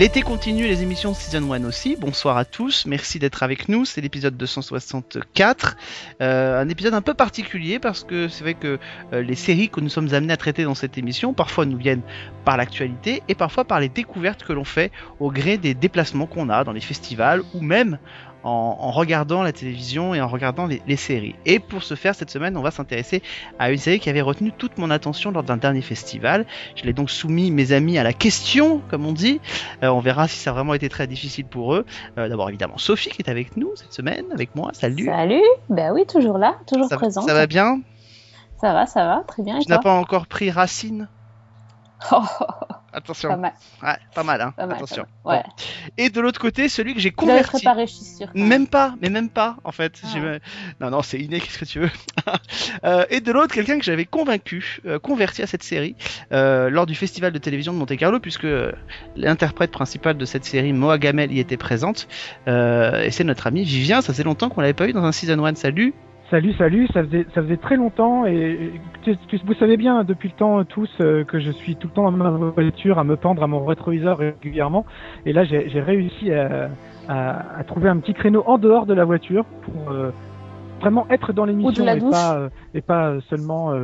L'été continue, les émissions Season 1 aussi. Bonsoir à tous, merci d'être avec nous. C'est l'épisode 264. Euh, un épisode un peu particulier parce que c'est vrai que euh, les séries que nous sommes amenés à traiter dans cette émission, parfois nous viennent par l'actualité et parfois par les découvertes que l'on fait au gré des déplacements qu'on a dans les festivals ou même en, regardant la télévision et en regardant les, séries. Et pour ce faire, cette semaine, on va s'intéresser à une série qui avait retenu toute mon attention lors d'un dernier festival. Je l'ai donc soumis, mes amis, à la question, comme on dit. Euh, on verra si ça a vraiment été très difficile pour eux. Euh, d'abord, évidemment, Sophie qui est avec nous cette semaine, avec moi. Salut. Salut. Ben oui, toujours là, toujours présente. Ça va bien? Ça va, ça va, très bien. tu n'as pas encore pris racine? Attention. Pas mal. Ouais, pas mal, hein. Attention. Ouais. Et de l'autre côté, celui que j'ai converti. Préparé, je suis sûr, même pas, mais même pas, en fait. Ah. Non, non, c'est inné, qu'est-ce que tu veux? euh, et de l'autre, quelqu'un que j'avais convaincu, euh, converti à cette série, euh, lors du festival de télévision de Monte Carlo, puisque l'interprète principal de cette série, Moa Gamel, y était présente. Et c'est notre ami Vivien, ça fait longtemps qu'on l'avait pas eu dans un Season 1. Salut Salut, salut, ça faisait, ça faisait très longtemps et, vous savez bien depuis le temps tous euh, que je suis tout le temps dans ma voiture à me pendre à mon rétroviseur régulièrement et là j'ai réussi à, à, trouver un petit créneau en dehors de la voiture pour euh, vraiment être dans l'émission et, pas, euh, et pas seulement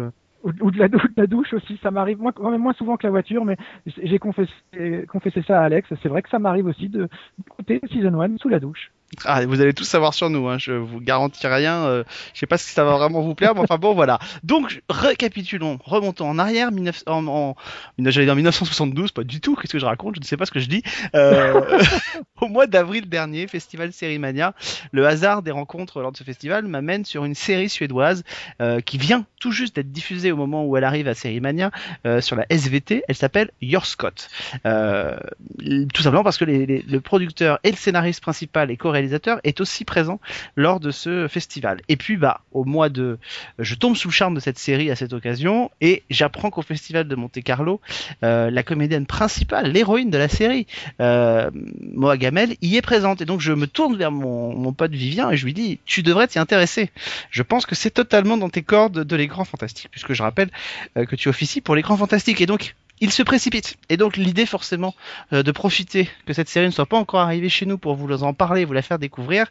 ou, de la, de la douche aussi, ça m'arrive moins, quand même moins souvent que la voiture, mais j'ai confessé, confessé ça à Alex. C'est vrai que ça m'arrive aussi de d'écouter Season 1 sous la douche. Ah, vous allez tous savoir sur nous, hein. je vous garantis rien. Euh, je sais pas si ça va vraiment vous plaire, mais enfin bon, voilà. Donc, récapitulons, remontons en arrière, 19, en, en, j'allais dire 1972, pas du tout. Qu'est-ce que je raconte Je ne sais pas ce que je dis. Euh, au mois d'avril dernier, festival Sérimania, le hasard des rencontres lors de ce festival m'amène sur une série suédoise euh, qui vient tout juste d'être diffusée au moment où elle arrive à Sérimania euh, sur la SVT. Elle s'appelle Your Scott. Euh, tout simplement parce que les, les, le producteur et le scénariste principal et réalisateur est aussi présent lors de ce festival. Et puis bah au mois de je tombe sous le charme de cette série à cette occasion et j'apprends qu'au festival de Monte Carlo euh, la comédienne principale, l'héroïne de la série, euh, Moa Gamel, y est présente et donc je me tourne vers mon, pote Vivien et je lui dis tu devrais t'y intéresser. Je pense que c'est totalement dans tes cordes de l'écran fantastique puisque je rappelle euh, que tu officies pour l'écran fantastique et donc il se précipite. Et donc l'idée forcément euh, de profiter que cette série ne soit pas encore arrivée chez nous pour vous en parler, vous la faire découvrir,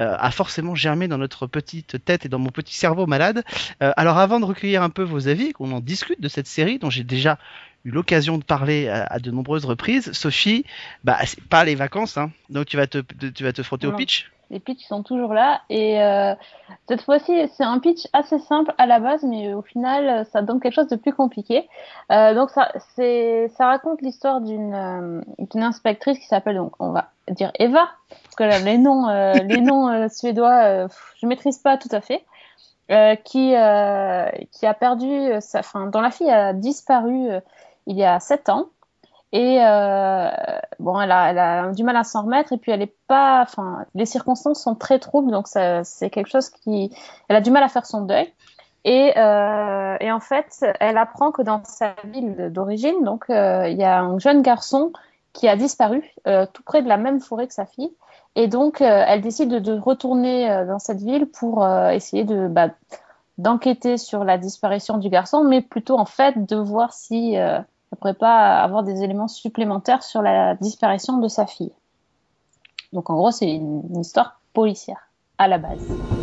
euh, a forcément germé dans notre petite tête et dans mon petit cerveau malade. Euh, alors avant de recueillir un peu vos avis, qu'on en discute de cette série dont j'ai déjà eu l'occasion de parler à, de nombreuses reprises, Sophie, bah c'est pas les vacances, hein, donc tu vas te tu vas te frotter au pitch? Les pitchs sont toujours là. Et euh, cette fois-ci, c'est un pitch assez simple à la base, mais au final, ça donne quelque chose de plus compliqué. Euh, donc, ça, raconte l'histoire d'une, euh, d'une inspectrice qui s'appelle, donc, on va dire Eva, parce que là, les noms, les noms suédois, je maîtrise pas tout à fait. qui, qui a perdu sa, enfin, dont la fille a disparu il y a sept ans. Et euh, bon, elle a, elle a, du mal à s'en remettre et puis elle est pas, enfin, les circonstances sont très troubles, donc c'est quelque chose qui, elle a du mal à faire son deuil. Et, euh, et en fait, elle apprend que dans sa ville d'origine, donc euh, il y a un jeune garçon qui a disparu euh, tout près de la même forêt que sa fille. Et donc, euh, elle décide de, de retourner euh, dans cette ville pour essayer de bah, d'enquêter sur la disparition du garçon, mais plutôt en fait de voir si ne pourrait pas avoir des éléments supplémentaires sur la disparition de sa fille. Donc en gros, c'est une histoire policière à la base.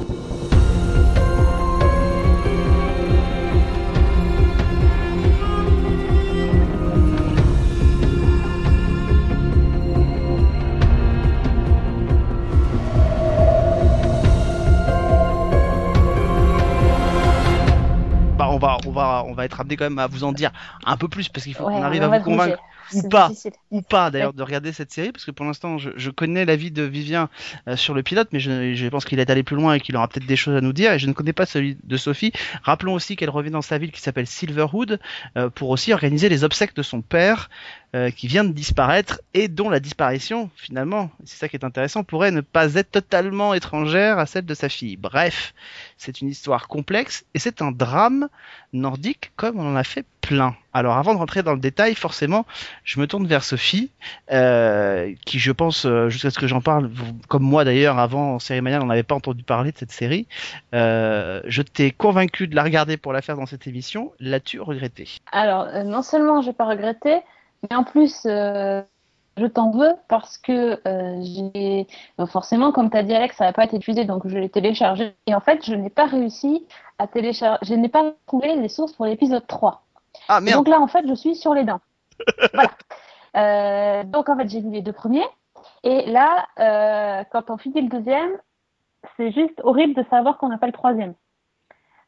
On va, on va, on va être amené quand même à vous en dire un peu plus parce qu'il faut qu'on arrive à vous convaincre ou pas, ou pas d'ailleurs de regarder cette série parce que pour l'instant je, je, connais l'avis de Vivien euh, sur le pilote mais je, je pense qu'il est allé plus loin et qu'il aura peut-être des choses à nous dire et je ne connais pas celui de Sophie. Rappelons aussi qu'elle revient dans sa ville qui s'appelle Silverwood euh, pour aussi organiser les obsèques de son père euh, qui vient de disparaître et dont la disparition finalement, c'est ça qui est intéressant, pourrait ne pas être totalement étrangère à celle de sa fille. Bref, c'est une histoire complexe et c'est un drame nordique comme on en a fait Alors avant de rentrer dans le détail, forcément, je me tourne vers Sophie, euh, qui je pense, euh, jusqu'à ce que j'en parle, comme moi d'ailleurs, avant en série manière, on n'avait pas entendu parler de cette série. Euh, je t'ai convaincu de la regarder pour la faire dans cette émission. L'as-tu regretté Alors, non seulement j'ai pas regretté, mais en plus, je t'en veux parce que j'ai forcément, comme tu as dit Alex, ça n'a pas été diffusé, donc je l'ai téléchargé. Et en fait, je n'ai pas réussi à télécharger, je n'ai pas trouvé les sources pour l'épisode 3. Ah merde. donc là, en fait, je suis sur les dents. voilà. Euh, donc en fait, j'ai vu les deux premiers. Et là, euh, quand on finit le deuxième, c'est juste horrible de savoir qu'on n'a pas le troisième.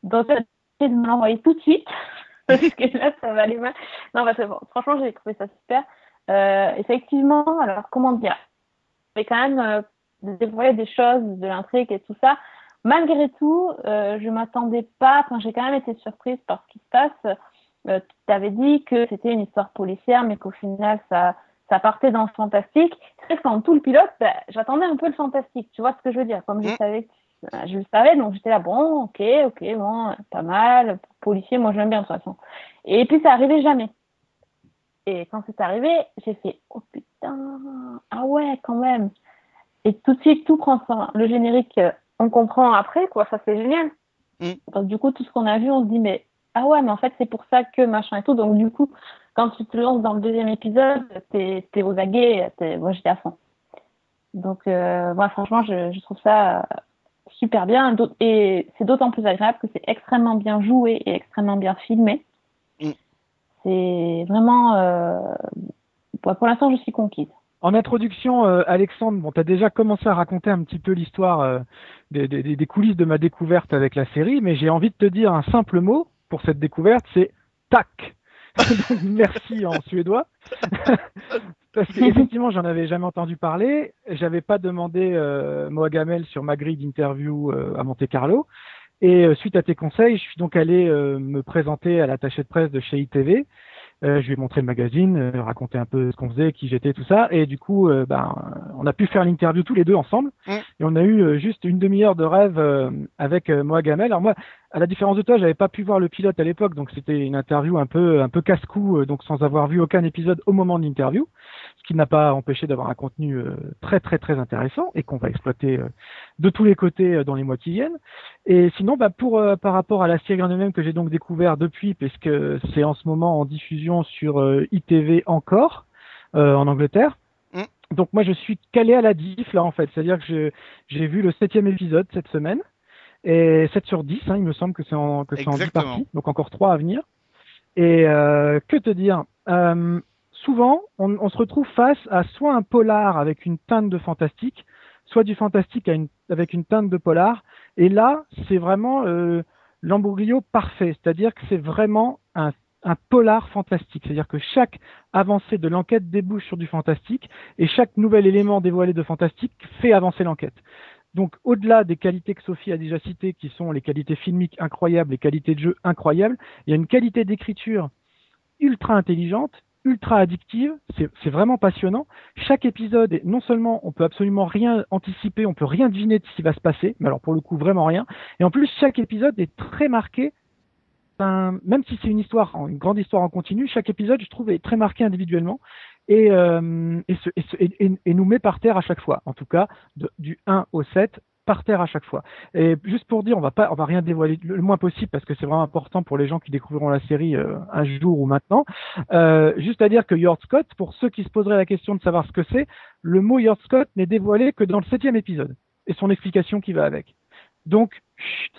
Donc, j'ai de me l'envoyer tout de suite. parce que là, ça va aller mal. Non, bah, bon. franchement, j'ai trouvé ça super. Euh, effectivement, alors comment dire? Mais quand même dévoiler des choses de l'intrigue et tout ça. Malgré tout, je m'attendais pas. Enfin, j'ai quand même été surprise par ce qui se passe. Euh, tu avais dit que c'était une histoire policière, mais qu'au final, ça, ça partait dans le fantastique. C'est vrai que tout le pilote, bah, j'attendais un peu le fantastique. Tu vois ce que je veux dire Comme je Mm. savais, que- je le savais, donc j'étais là, bon, ok, ok, bon, pas mal. Policier, moi j'aime bien de toute façon. Et puis ça arrivait jamais. Et quand c'est arrivé, j'ai fait, oh putain, ah ouais, quand même. Et tout de suite, tout prend fin. Le générique, euh, on comprend après, quoi, ça c'est génial. Mm. Donc du coup, tout ce qu'on a vu, on se dit, mais ah ouais, mais en fait, c'est pour ça que machin et tout. Donc du coup, quand tu te lances dans le deuxième épisode, t'es es aux aguets, t'es- moi j'étais à fond. Donc euh, moi, franchement, je, je trouve ça euh, super bien. Et c'est d'autant plus agréable que c'est extrêmement bien joué et extrêmement bien filmé. Mm. C'est vraiment... Euh... Pour, pour l'instant, je suis conquise. En introduction, euh, Alexandre, bon, tu as déjà commencé à raconter un petit peu l'histoire euh, des, des- des coulisses de ma découverte avec la série, mais j'ai envie de te dire un simple mot pour cette découverte, c'est tac. Merci en suédois. Parce qu'effectivement, j'en avais jamais entendu parler. J'avais pas demandé euh, Moa Gamel sur ma grille d'interview euh, à Monte Carlo. Et euh, suite à tes conseils, je suis donc allé euh, me présenter à l'attaché de presse de chez ITV. Euh, je lui ai montré le magazine, euh, raconté un peu ce qu'on faisait, qui j'étais, tout ça. Et du coup, euh, ben, on a pu faire l'interview tous les deux ensemble. Mm. Et on a eu juste une demi-heure de rêve euh, avec Moa Gamel. Alors moi, à la différence de toi, j'avais pas pu voir le pilote à l'époque, donc c'était une interview un peu un peu casse-cou, euh, donc sans avoir vu aucun épisode au moment de l'interview, ce qui n'a pas empêché d'avoir un contenu euh, très très très intéressant et qu'on va exploiter euh, de tous les côtés euh, dans les mois qui viennent. Et sinon, bah, pour euh, par rapport à la série en elle-même que j'ai donc découvert depuis, puisque c'est en ce moment en diffusion sur euh, ITV encore euh, en Angleterre. Mm. Donc moi je suis calé à la diff là en fait, c'est-à-dire que j'ai vu le septième épisode cette semaine et 7 sur 10, hein, il me semble que c'est en que c'est en 10 Exactement. parties, donc encore 3 à venir. Et euh, que te dire? Euh, Souvent, on, se retrouve face à soit un polar avec une teinte de fantastique, soit du fantastique avec une teinte de polar. Et là, c'est vraiment euh, parfait, c'est-à-dire que c'est vraiment un, un polar fantastique, c'est-à-dire que chaque avancée de l'enquête débouche sur du fantastique et chaque nouvel élément dévoilé de fantastique fait avancer l'enquête. Donc, au-delà des qualités que Sophie a déjà citées, qui sont les qualités filmiques incroyables, les qualités de jeu incroyables, il y a une qualité d'écriture ultra intelligente, ultra addictive. C'est vraiment passionnant. Chaque épisode, est, non seulement on peut absolument rien anticiper, on peut rien deviner de ce qui va se passer, mais alors pour le coup vraiment rien. Et en plus, chaque épisode est très marqué. même si c'est une histoire, une grande histoire en continu, chaque épisode, je trouve, est très marqué individuellement et, euh, et, et et- nous met par terre à chaque fois. En tout cas, du 1 au 7, par terre à chaque fois. Et juste pour dire, on va pas, on va rien dévoiler le moins possible parce que c'est vraiment important pour les gens qui découvriront la série euh, un jour ou maintenant. Euh, juste à dire que Yord Scott, pour ceux qui se poseraient la question de savoir ce que c'est, le mot Yord Scott n'est dévoilé que dans le septième épisode et son explication qui va avec. Donc, chut.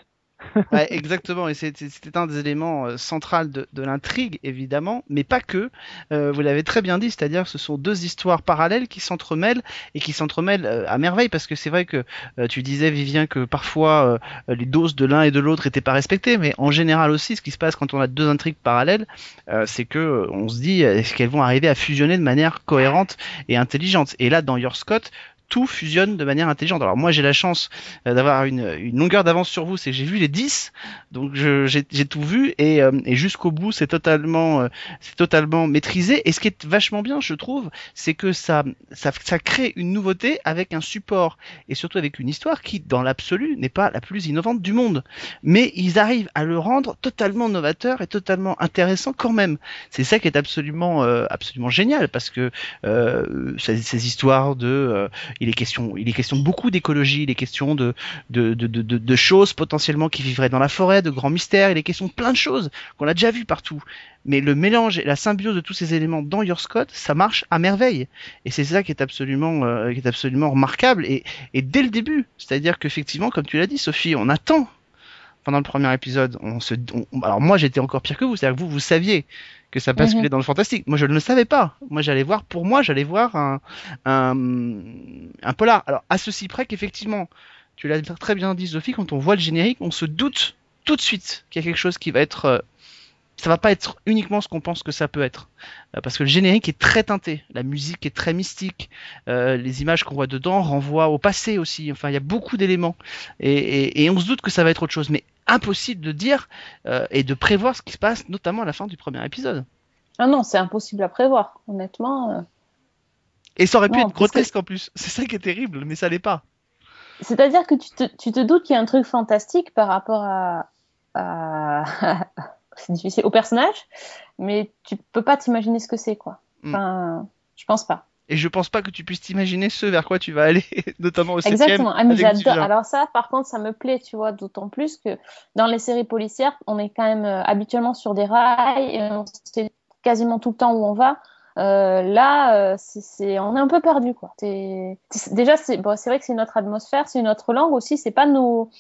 Exactement, et c'était un des éléments euh, centraux de, de l'intrigue, évidemment, mais pas que. Euh, vous l'avez très bien dit, c'est-à-dire que ce sont deux histoires parallèles qui s'entremêlent et qui s'entremêlent euh, à merveille, parce que c'est vrai que euh, tu disais, Vivien, que parfois euh, les doses de l'un et de l'autre n'étaient pas respectées, mais en général aussi, ce qui se passe quand on a deux intrigues parallèles, euh, c'est que on se dit, est-ce qu'elles vont arriver à fusionner de manière cohérente et intelligente? Et là, dans Your Scott, tout fusionne de manière intelligente. Alors moi j'ai la chance euh, d'avoir une, une longueur d'avance sur vous, c'est que j'ai vu les 10, donc j'ai tout vu et, euh, et jusqu'au bout c'est totalement euh, c'est totalement maîtrisé. Et ce qui est vachement bien, je trouve, c'est que ça, ça ça crée une nouveauté avec un support et surtout avec une histoire qui dans l'absolu n'est pas la plus innovante du monde, mais ils arrivent à le rendre totalement novateur et totalement intéressant quand même. C'est ça qui est absolument euh, absolument génial parce que euh, ces, ces histoires de euh, il est question, il est question beaucoup d'écologie, il est question de de, de, choses potentiellement qui vivraient dans la forêt, de grands mystères, il est question de plein de choses qu'on a déjà vu partout. Mais le mélange et la symbiose de tous ces éléments dans Your Scott, ça marche à merveille. Et c'est ça qui est absolument, euh, qui est absolument remarquable. Et, et dès le début, c'est-à-dire qu'effectivement, comme tu l'as dit, Sophie, on attend pendant le premier épisode. On se, alors moi, j'étais encore pire que vous, c'est-à-dire que vous, vous saviez que ça basculait mhm. dans le fantastique. Moi, je ne le savais pas. Moi, j'allais voir, pour moi, j'allais voir un, un, un polar. Alors, à ceci près qu'effectivement, tu l'as très bien dit, Sophie, quand on voit le générique, on se doute tout de suite qu'il y a quelque chose qui va être euh, ça va pas être uniquement ce qu'on pense que ça peut être. Euh, parce que le générique est très teinté, la musique est très mystique, euh, les images qu'on voit dedans renvoient au passé aussi, enfin il y a beaucoup d'éléments. Et, on se doute que ça va être autre chose, mais impossible de dire euh, et de prévoir ce qui se passe, notamment à la fin du premier épisode. Ah non, c'est impossible à prévoir, honnêtement. Et ça aurait pu être grotesque en plus, c'est ça qui est terrible, mais ça l'est pas. C'est-à-dire que tu te, tu te doutes qu'il y a un truc fantastique par rapport à, à, c'est difficile au personnage, mais tu peux pas t'imaginer ce que c'est, quoi. Hmm. Enfin, je pense pas. Et je pense pas que tu puisses t'imaginer ce vers quoi tu vas aller, notamment au Exactement. Ah, mais j'adore. Alors ça, par contre, ça me plaît, tu vois, d'autant plus que dans les séries policières, on est quand même euh, habituellement sur des rails et on sait quasiment tout le temps où on va. Euh, là, euh, c'est, on est un peu perdu, quoi. déjà, c'est, bon, vrai que c'est notre atmosphère, c'est une autre langue aussi. C'est pas nos,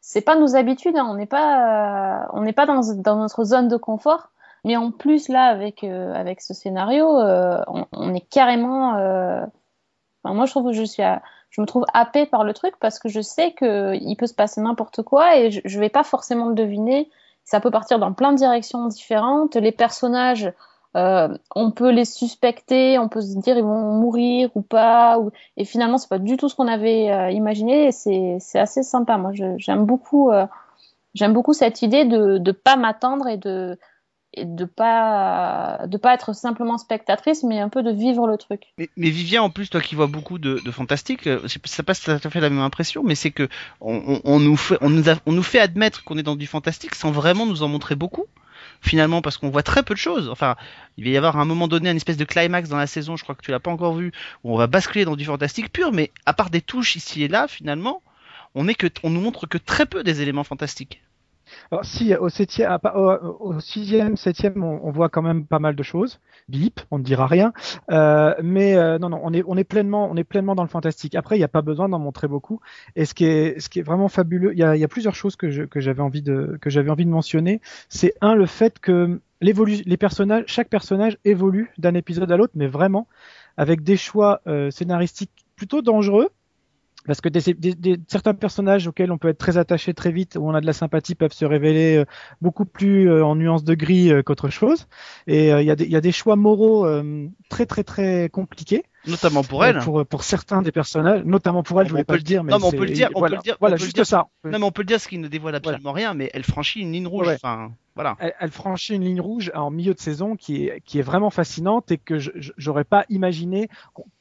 c'est pas nos habitudes, hein. on n'est pas, euh, on n'est pas dans, dans, notre zone de confort. Mais en plus là, avec euh, avec ce scénario, euh, on, on, est carrément. Enfin, moi, je trouve que je suis, je me trouve happée par le truc parce que je sais que il peut se passer n'importe quoi et je, je vais pas forcément le deviner. Ça peut partir dans plein de directions différentes. Les personnages euh, on peut les suspecter, on peut se dire ils vont mourir ou pas, ou... et finalement c'est pas du tout ce qu'on avait euh, imaginé. C'est assez sympa. Moi, j'aime beaucoup, euh, j'aime beaucoup cette idée de ne pas m'attendre et de et de pas de pas être simplement spectatrice mais un peu de vivre le truc. Mais, mais Vivien en plus toi qui vois beaucoup de, de fantastique, ça passe tout à fait la même impression mais c'est que on, on, nous fait on nous, on nous fait admettre qu'on est dans du fantastique sans vraiment nous en montrer beaucoup finalement parce qu'on voit très peu de choses. Enfin, il va y avoir à un moment donné une espèce de climax dans la saison, je crois que tu l'as pas encore vu, où on va basculer dans du fantastique pur, mais à part des touches ici et là, finalement, on est que on nous montre que très peu des éléments fantastiques. Alors, si au, septième, au, sixième, septième, on, voit quand même pas mal de choses. Bip, on ne dira rien. Euh, mais euh, non, non, on est, on est pleinement, on est pleinement dans le fantastique. Après, il n'y a pas besoin d'en montrer beaucoup. Et ce qui est, ce qui est vraiment fabuleux, il y a, y a, plusieurs choses que, je, que j'avais envie de, que j'avais envie de mentionner. C'est un le fait que les personnages, chaque personnage évolue d'un épisode à l'autre, mais vraiment avec des choix euh, scénaristiques plutôt dangereux parce que certains personnages auxquels on peut être très attaché très vite, où on a de la sympathie, peuvent se révéler euh, beaucoup plus euh, en nuances de gris euh, qu'autre chose. Et il y, y, a des choix moraux très très très compliqués. Notamment pour elle. Pour, pour certains des personnages, notamment pour elle, je voulais pas le dire, mais non, mais on peut le dire. On voilà, peut le dire. Voilà, juste dire, ça. Non, mais on peut le dire, ce qui ne dévoile absolument rien, mais elle franchit une ligne rouge. Enfin, voilà. Elle, elle, franchit une ligne rouge en milieu de saison qui est qui est vraiment fascinante et que j'aurais pas imaginé,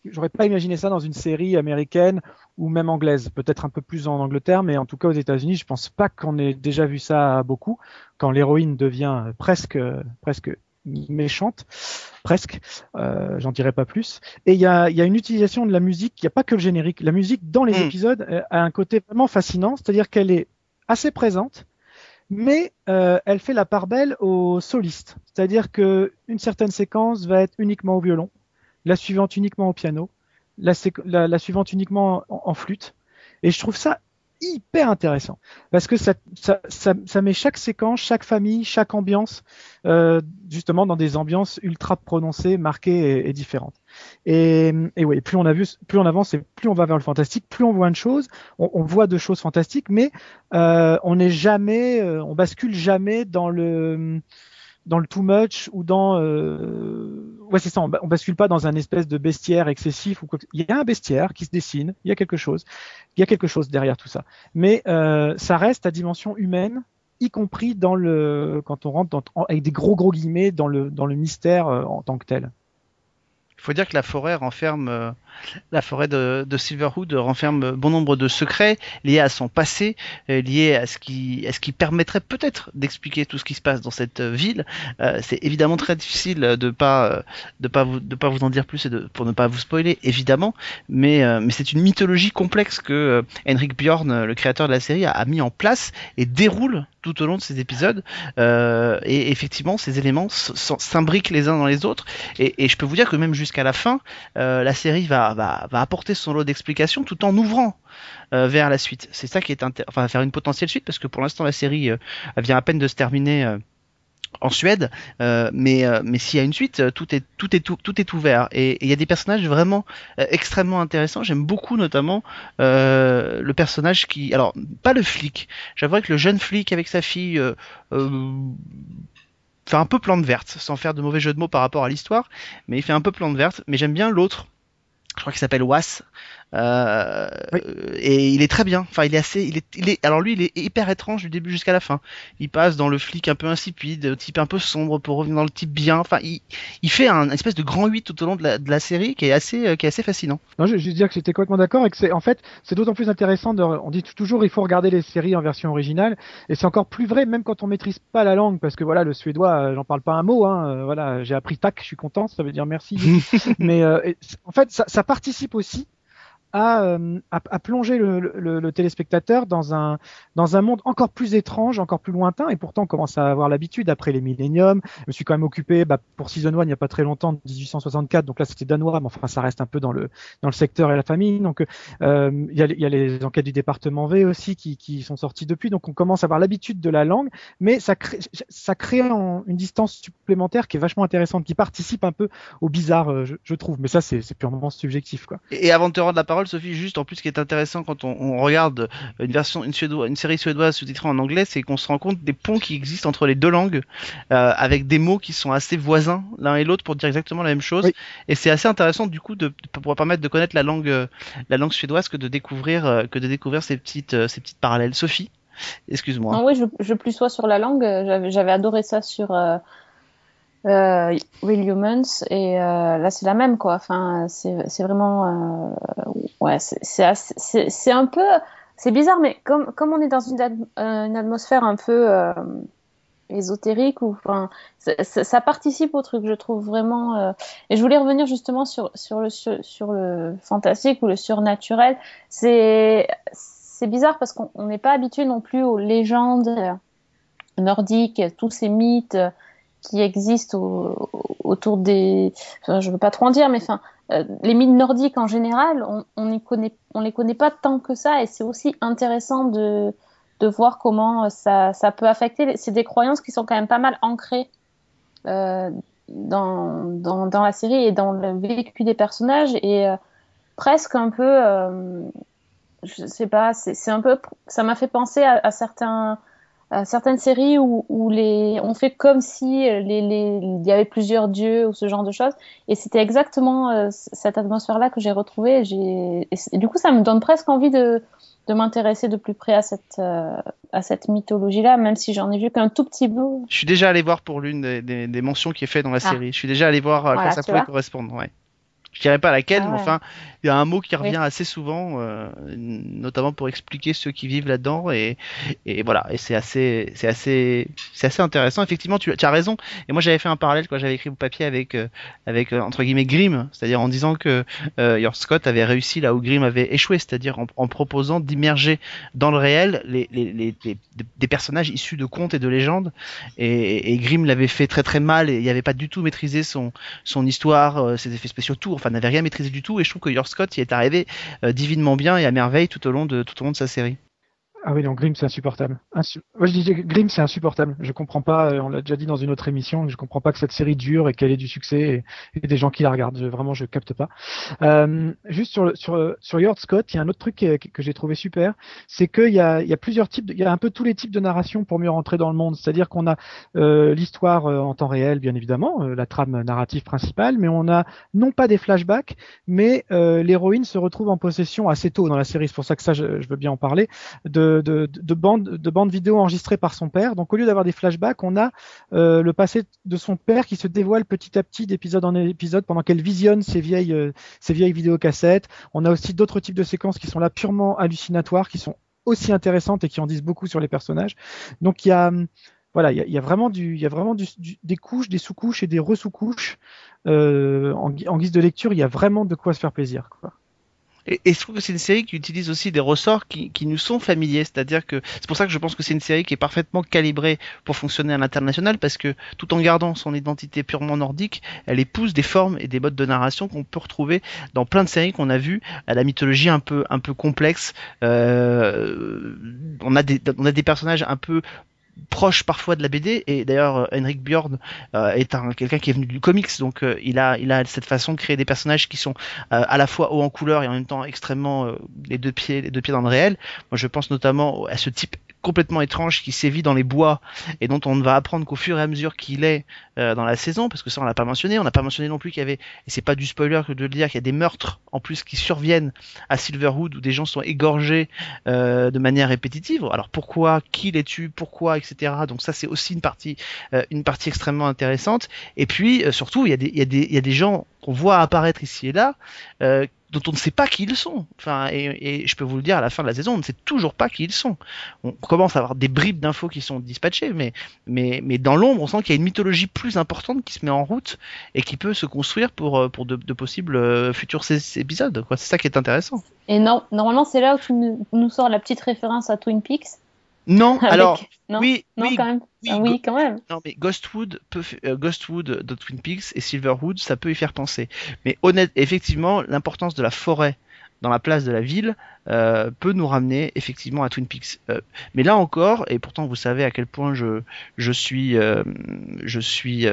j'aurais pas imaginé ça dans une série américaine ou même anglaise. Peut-être un peu plus en Angleterre, mais en tout cas aux États-Unis, je pense pas qu'on ait déjà vu ça beaucoup quand l'héroïne devient presque presque méchante, presque, euh, j'en dirai pas plus. Et il y a, y a, une utilisation de la musique, il n'y a pas que le générique, la musique dans les mm. épisodes euh, a un côté vraiment fascinant, c'est-à-dire qu'elle est assez présente, mais euh, elle fait la part belle aux solistes, c'est-à-dire que une certaine séquence va être uniquement au violon, la suivante uniquement au piano, la, la, la suivante uniquement en, en flûte, et je trouve ça hyper intéressant parce que ça, ça, ça, ça, met chaque séquence, chaque famille, chaque ambiance euh, justement dans des ambiances ultra prononcées, marquées et, différentes. Et, et oui, plus on a vu, plus on avance et plus on va vers le fantastique, plus on voit une chose, on, on voit de choses fantastiques, mais euh, on n'est jamais, euh, on bascule jamais dans le dans le too much ou dans euh... ouais c'est ça on, bascule pas dans un espèce de bestiaire excessif ou quoi il y a un bestiaire qui se dessine il y a quelque chose il y a quelque chose derrière tout ça. Mais euh, ça reste à dimension humaine y compris quand on rentre avec des gros gros guillemets dans le dans le mystère euh, en tant que tel faut dire que la forêt renferme euh, la forêt de, Silverwood renferme bon nombre de secrets liés à son passé, liés à ce qui, ce qui permettrait peut-être d'expliquer tout ce qui se passe dans cette ville. c'est évidemment très difficile de pas de pas vous de pas vous en dire plus et pour ne pas vous spoiler évidemment, mais mais c'est une mythologie complexe que Henrik Bjorn, le créateur de la série, a, mis en place et déroule tout au long de ces épisodes. Euh, et effectivement, ces éléments s'imbriquent les uns dans les autres. Et, je peux vous dire que même jusqu'à la fin, euh, la série va, apporter son lot d'explications tout en ouvrant euh, vers la suite. C'est ça qui est enfin faire une potentielle suite parce que pour l'instant la série vient à peine de se terminer en Suède, euh, mais euh, s'il y a une suite, euh, tout est tout est tout, tout est ouvert et il y a des personnages vraiment extrêmement intéressants. J'aime beaucoup notamment le personnage qui, alors pas le flic. J'avoue que le jeune flic avec sa fille fait un peu plante verte, sans faire de mauvais jeu de mots par rapport à l'histoire, mais il fait un peu plante verte. Mais j'aime bien l'autre. Je crois qu'il s'appelle Was, euh, Et il est très bien. Enfin, il est assez. Il est, il est. Alors lui, il est hyper étrange du début jusqu'à la fin. Il passe dans le flic un peu insipide, type un peu sombre, pour revenir dans le type bien. Enfin, il, il fait un espèce de grand 8 tout au long de la, de la série qui est assez, euh, qui est assez fascinant. Non, je, je veux dire que j'étais complètement d'accord et que c'est, en fait, c'est d'autant plus intéressant. De, on dit toujours, il faut regarder les séries en version originale, et c'est encore plus vrai même quand on maîtrise pas la langue, parce que voilà, le suédois, euh, j'en parle pas un mot. Hein, voilà, j'ai appris tac, je suis content, ça veut dire merci. Mais en fait, ça, ça participe aussi euh, à, à, plonger le, le, le, téléspectateur dans un, dans un monde encore plus étrange, encore plus lointain, et pourtant on commence à avoir l'habitude après les milléniums. Je me suis quand même occupé bah, pour Season 1 il n'y a pas très longtemps, 1864, donc là c'était danois, mais enfin ça reste un peu dans le, dans le secteur et la famille. Donc euh, il y, a, y, a, les enquêtes du département V aussi qui, qui sont sorties depuis, donc on commence à avoir l'habitude de la langue, mais ça crée, ça crée une distance supplémentaire qui est vachement intéressante, qui participe un peu au bizarre, euh, je, je trouve. Mais ça c'est purement subjectif. Quoi. Et avant de te rendre la parole, Sophie, juste en plus, ce qui est intéressant quand on, regarde une version, une, suédoise, une série suédoise sous-titrée en anglais, c'est qu'on se rend compte des ponts qui existent entre les deux langues, euh, avec des mots qui sont assez voisins l'un et l'autre pour dire exactement la même chose. Et c'est assez intéressant du coup de, pouvoir permettre de connaître la langue, euh, la langue suédoise que de découvrir, euh, que de découvrir ces petites, ces petites parallèles. Sophie, excuse-moi. oui, je, je plus sois sur la langue. J'avais adoré ça sur euh, Real Humans et euh, là c'est la même quoi. Enfin c'est vraiment euh, ouais c'est c'est un peu c'est bizarre mais comme comme on est dans une, euh, une atmosphère un peu euh, ésotérique ou enfin ça, participe au truc je trouve vraiment euh, et je voulais revenir justement sur sur le sur, sur le fantastique ou le surnaturel. C'est c'est bizarre parce qu'on n'est pas habitué non plus aux légendes nordiques tous ces mythes qui existent autour des. Je veux pas trop en dire, mais enfin, euh, les mythes nordiques en général, on, on les connaît pas tant que ça, et c'est aussi intéressant de, de voir comment ça, ça peut affecter. C'est des croyances qui sont quand même pas mal ancrées euh, dans, dans, la série et dans le vécu des personnages, et euh, presque un peu. Je sais pas, c'est un peu. Ça m'a fait penser à certains certaines séries où, où, les, on fait comme si les, les, il y avait plusieurs dieux ou ce genre de choses. Et c'était exactement euh, cette atmosphère-là que j'ai retrouvée. Et, et, du coup, ça me donne presque envie de, de m'intéresser de plus près à cette, euh, à cette mythologie-là, même si j'en ai vu qu'un tout petit bout. Je suis déjà allé voir pour l'une des, des, des, mentions qui est faite dans la ah. série. Je suis déjà allé voir à quoi ça pouvait correspondre. Ouais. Je dirais pas laquelle, ah mais enfin, il y a un mot qui revient assez souvent, euh, notamment pour expliquer ceux qui vivent là-dedans, et, et voilà, et c'est assez, c'est assez, c'est assez intéressant. Effectivement, tu, tu, as raison. Et moi, j'avais fait un parallèle quand j'avais écrit au papier avec, euh, avec euh, entre guillemets Grimm, c'est-à-dire en disant que euh, Scott avait réussi là où Grimm avait échoué, c'est-à-dire en, en, proposant d'immerger dans le réel les, les, les, les, des personnages issus de contes et de légendes, et, et Grimm l'avait fait très très mal, et il avait pas du tout maîtrisé son, son histoire, ses effets spéciaux, tout, enfin n'avait rien maîtrisé du tout, et je trouve que Scott y est arrivé euh, divinement bien et à merveille tout au long de tout au long de sa série. Ah oui, donc Grimm, c'est insupportable. Moi, je disais Grimm, c'est insupportable. Je comprends pas, euh, on l'a déjà dit dans une autre émission, je comprends pas que cette série dure et qu'elle ait du succès et, des gens qui la regardent. Vraiment, je capte pas. Euh, juste sur, sur, sur Yord Scott, il y a un autre truc que, j'ai trouvé super, c'est qu'il y a, y a plusieurs types, il y a un peu tous les types de narration pour mieux rentrer dans le monde. C'est-à-dire qu'on a euh, l'histoire en temps réel, bien évidemment, la trame narrative principale, mais on a non pas des flashbacks, mais l'héroïne se retrouve en possession assez tôt dans la série. C'est pour ça que ça, je, je veux bien en parler. De de, de, de bandes de bandes vidéo enregistrées par son père. Donc au lieu d'avoir des flashbacks, on a euh, le passé de son père qui se dévoile petit à petit d'épisode en épisode pendant qu'elle visionne ses vieilles euh, ses vieilles vidéocassettes. On a aussi d'autres types de séquences qui sont là purement hallucinatoires, qui sont aussi intéressantes et qui en disent beaucoup sur les personnages. Donc il y a voilà, il y a, vraiment du, il y a vraiment du, des couches, des sous-couches et des resous-couches euh, en, en, guise de lecture. Il y a vraiment de quoi se faire plaisir. Quoi. Et, et, je trouve que c'est une série qui utilise aussi des ressorts qui, nous sont familiers, c'est-à-dire que c'est pour ça que je pense que c'est une série qui est parfaitement calibrée pour fonctionner à l'international, parce que tout en gardant son identité purement nordique, elle épouse des formes et des modes de narration qu'on peut retrouver dans plein de séries qu'on a vues, à la mythologie un peu un peu complexe. Euh, on a des on a des personnages un peu proche parfois de la BD et d'ailleurs Henrik Bjorn euh, est un quelqu'un qui est venu du comics. Donc euh, il a il a cette façon de créer des personnages qui sont euh, à la fois haut en couleur et en même temps extrêmement les deux pieds les deux pieds dans le réel. Moi je pense notamment à ce type complètement étrange qui sévit dans les bois et dont on ne va apprendre qu'au fur et à mesure qu'il est euh, dans la saison parce que ça on l'a pas mentionné. On n'a pas mentionné non plus qu'il y avait et c'est pas du spoiler que de le dire qu'il y a des meurtres en plus qui surviennent à Silverwood où des gens sont égorgés euh, de manière répétitive. Alors pourquoi qui les tue pourquoi etc donc ça c'est aussi une partie euh, une partie extrêmement intéressante. Et puis surtout il y a des il y a des il y a des gens qu'on voit apparaître ici et là dont on ne sait pas qui ils sont. Enfin, et, je peux vous le dire, à la fin de la saison, on ne sait toujours pas qui ils sont. On commence à avoir des bribes d'infos qui sont dispatchées, mais, mais, mais dans l'ombre, on sent qu'il y a une mythologie plus importante qui se met en route et qui peut se construire pour, pour de, possibles futurs épisodes. C'est ça qui est intéressant. Et non, normalement, c'est là où tu nous sors la petite référence à Twin Peaks. Non, Avec... alors non, oui, non, oui, quand même. oui, Ah, oui, quand même. Non mais Ghostwood peut euh, Ghostwood de Twin Peaks et Silverwood ça peut y faire penser. Mais honnête effectivement l'importance de la forêt dans la place de la ville euh, peut nous ramener effectivement à Twin Peaks. Euh, mais là encore et pourtant vous savez à quel point je je suis euh, je suis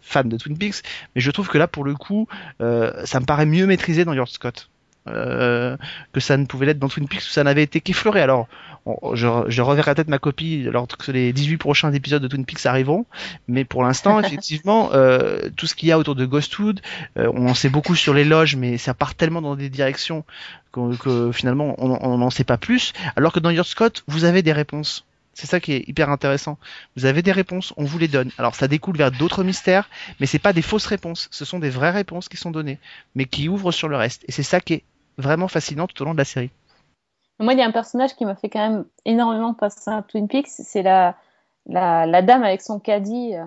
fan de Twin Peaks mais je trouve que là pour le coup ça me paraît mieux maîtrisé dans George Scott. Euh, que ça ne pouvait l'être dans Twin Peaks où ça n'avait été qu'effleuré. Alors, on- je, je reverrai peut-être ma copie lorsque les 18 prochains épisodes de Twin Peaks arriveront, mais pour l'instant, effectivement, euh, tout ce qu'il y a autour de Ghostwood, euh, on en sait beaucoup sur les loges, mais ça part tellement dans des directions que, que finalement, on n'en sait pas plus. Alors que dans Your Scott, vous avez des réponses. C'est ça qui est hyper intéressant. Vous avez des réponses, on vous les donne. Alors ça découle vers d'autres mystères, mais c'est pas des fausses réponses. Ce sont des vraies réponses qui sont données, mais qui ouvrent sur le reste. Et c'est ça qui est vraiment fascinant tout au long de la série. Moi, il y a un personnage qui m'a fait quand même énormément passer à Twin Peaks, c'est la, la, la dame avec son caddie. euh,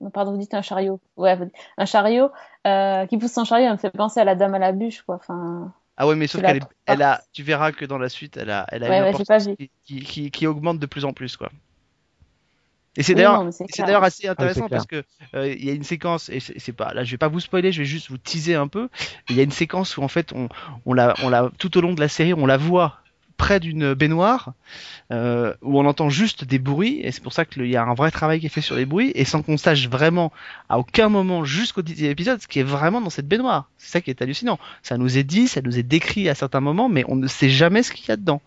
Non, pardon, vous dites un chariot. Ouais, un chariot euh, qui pousse son chariot, elle me fait penser à la dame à la bûche, quoi. Enfin, Ah ouais, mais sauf qu'elle elle a, tu verras que dans la suite, elle a, elle a Ouais, une ouais, pas importance qui, qui, qui, qui augmente de plus en plus, quoi. Et c'est d'ailleurs, c'est d'ailleurs assez c'est intéressant parce que euh, il y a une séquence et c'est c'est pas là, je vais pas vous spoiler, je vais juste vous teaser un peu. Il y a une séquence où en fait on, on la, on la, tout au long de la série, on la voit près d'une baignoire euh, où on entend juste des bruits et c'est pour ça qu'il y a un vrai travail qui est fait sur les bruits et sans qu'on sache vraiment à aucun moment jusqu'au dixième épisode ce qui est vraiment dans cette baignoire. C'est ça qui est hallucinant. Ça nous est dit, ça nous est décrit à certains moments, mais on ne sait jamais ce qu'il y a dedans.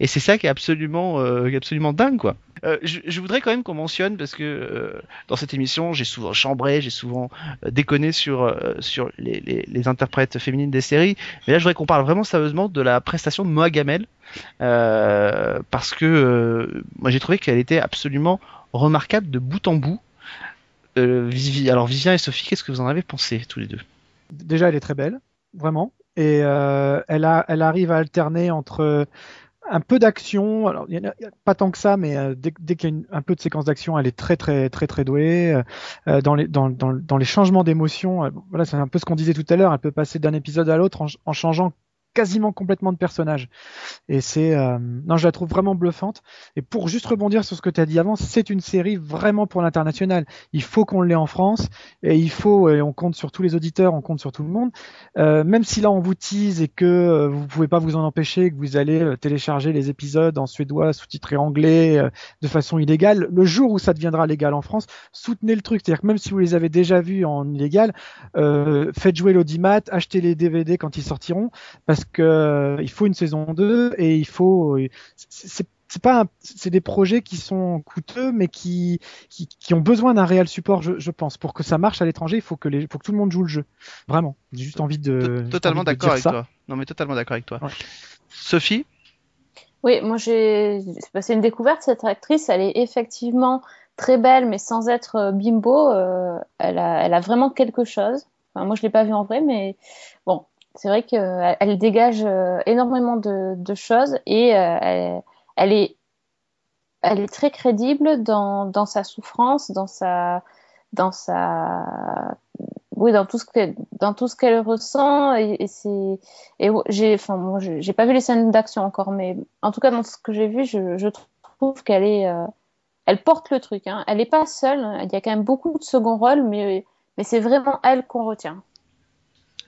Et c'est ça qui est absolument, euh, absolument dingue, quoi. Euh, je, je voudrais quand même qu'on mentionne parce que euh, dans cette émission, j'ai souvent chambré, j'ai souvent euh, déconné sur euh, sur les, les, les interprètes féminines des séries, mais là, je voudrais qu'on parle vraiment sérieusement de la prestation de Moa Gamel euh, parce que euh, moi j'ai trouvé qu'elle était absolument remarquable de bout en bout. Euh, alors Vivien et Sophie, qu'est-ce que vous en avez pensé tous les deux? Déjà, elle est très belle, vraiment. Et elle, arrive à alterner entre un peu d'action. Alors, pas tant que ça, mais dès, dès qu'il y a un peu de séquence d'action, elle est très, très, très, très douée. Dans, les, changements d'émotion, euh, voilà, c'est un peu ce qu'on disait tout à l'heure. Elle peut passer d'un épisode à l'autre en changeant quasiment complètement de personnage. Et c'est, euh, non, je la trouve vraiment bluffante. Et pour juste rebondir sur ce que tu as dit avant, c'est une série vraiment pour l'international. Il faut qu'on l'ait en France et il faut, et on compte sur tous les auditeurs, on compte sur tout le monde. Euh, même si là on vous tease et que euh, vous pouvez pas vous en empêcher, que vous allez télécharger les épisodes en suédois, sous-titrés anglais, de façon illégale, le jour où ça deviendra légal en France, soutenez le truc. C'est-à-dire que même si vous les avez déjà vus en illégal, faites jouer l'audimat, achetez les DVD quand ils sortiront, parce que euh, il faut une saison 2 et il faut. c'est- c'est pas c'est des projets qui sont coûteux mais qui qui, qui ont besoin d'un réel support je, je pense pour que ça marche à l'étranger il faut que les faut que tout le monde joue le jeu vraiment j'ai juste envie de Totalement d'accord avec ça. toi. Non mais totalement d'accord avec toi. Ouais. Sophie? Oui, moi j'ai. C'est une découverte, cette actrice. Elle est effectivement très belle, mais sans être euh, bimbo. Euh, elle, a, elle a vraiment quelque chose. Enfin, moi je l'ai pas vue en vrai, mais bon, c'est vrai qu'elle elle dégage euh, énormément de, choses et elle, elle, est, très crédible dans, sa souffrance, dans tout ce qu'elle ressent et, et j'ai pas vu les scènes d'action encore mais en tout cas dans ce que j'ai vu je, trouve qu'elle euh, porte le truc hein. elle est pas seule il y a quand même beaucoup de second rôle mais c'est vraiment elle qu'on retient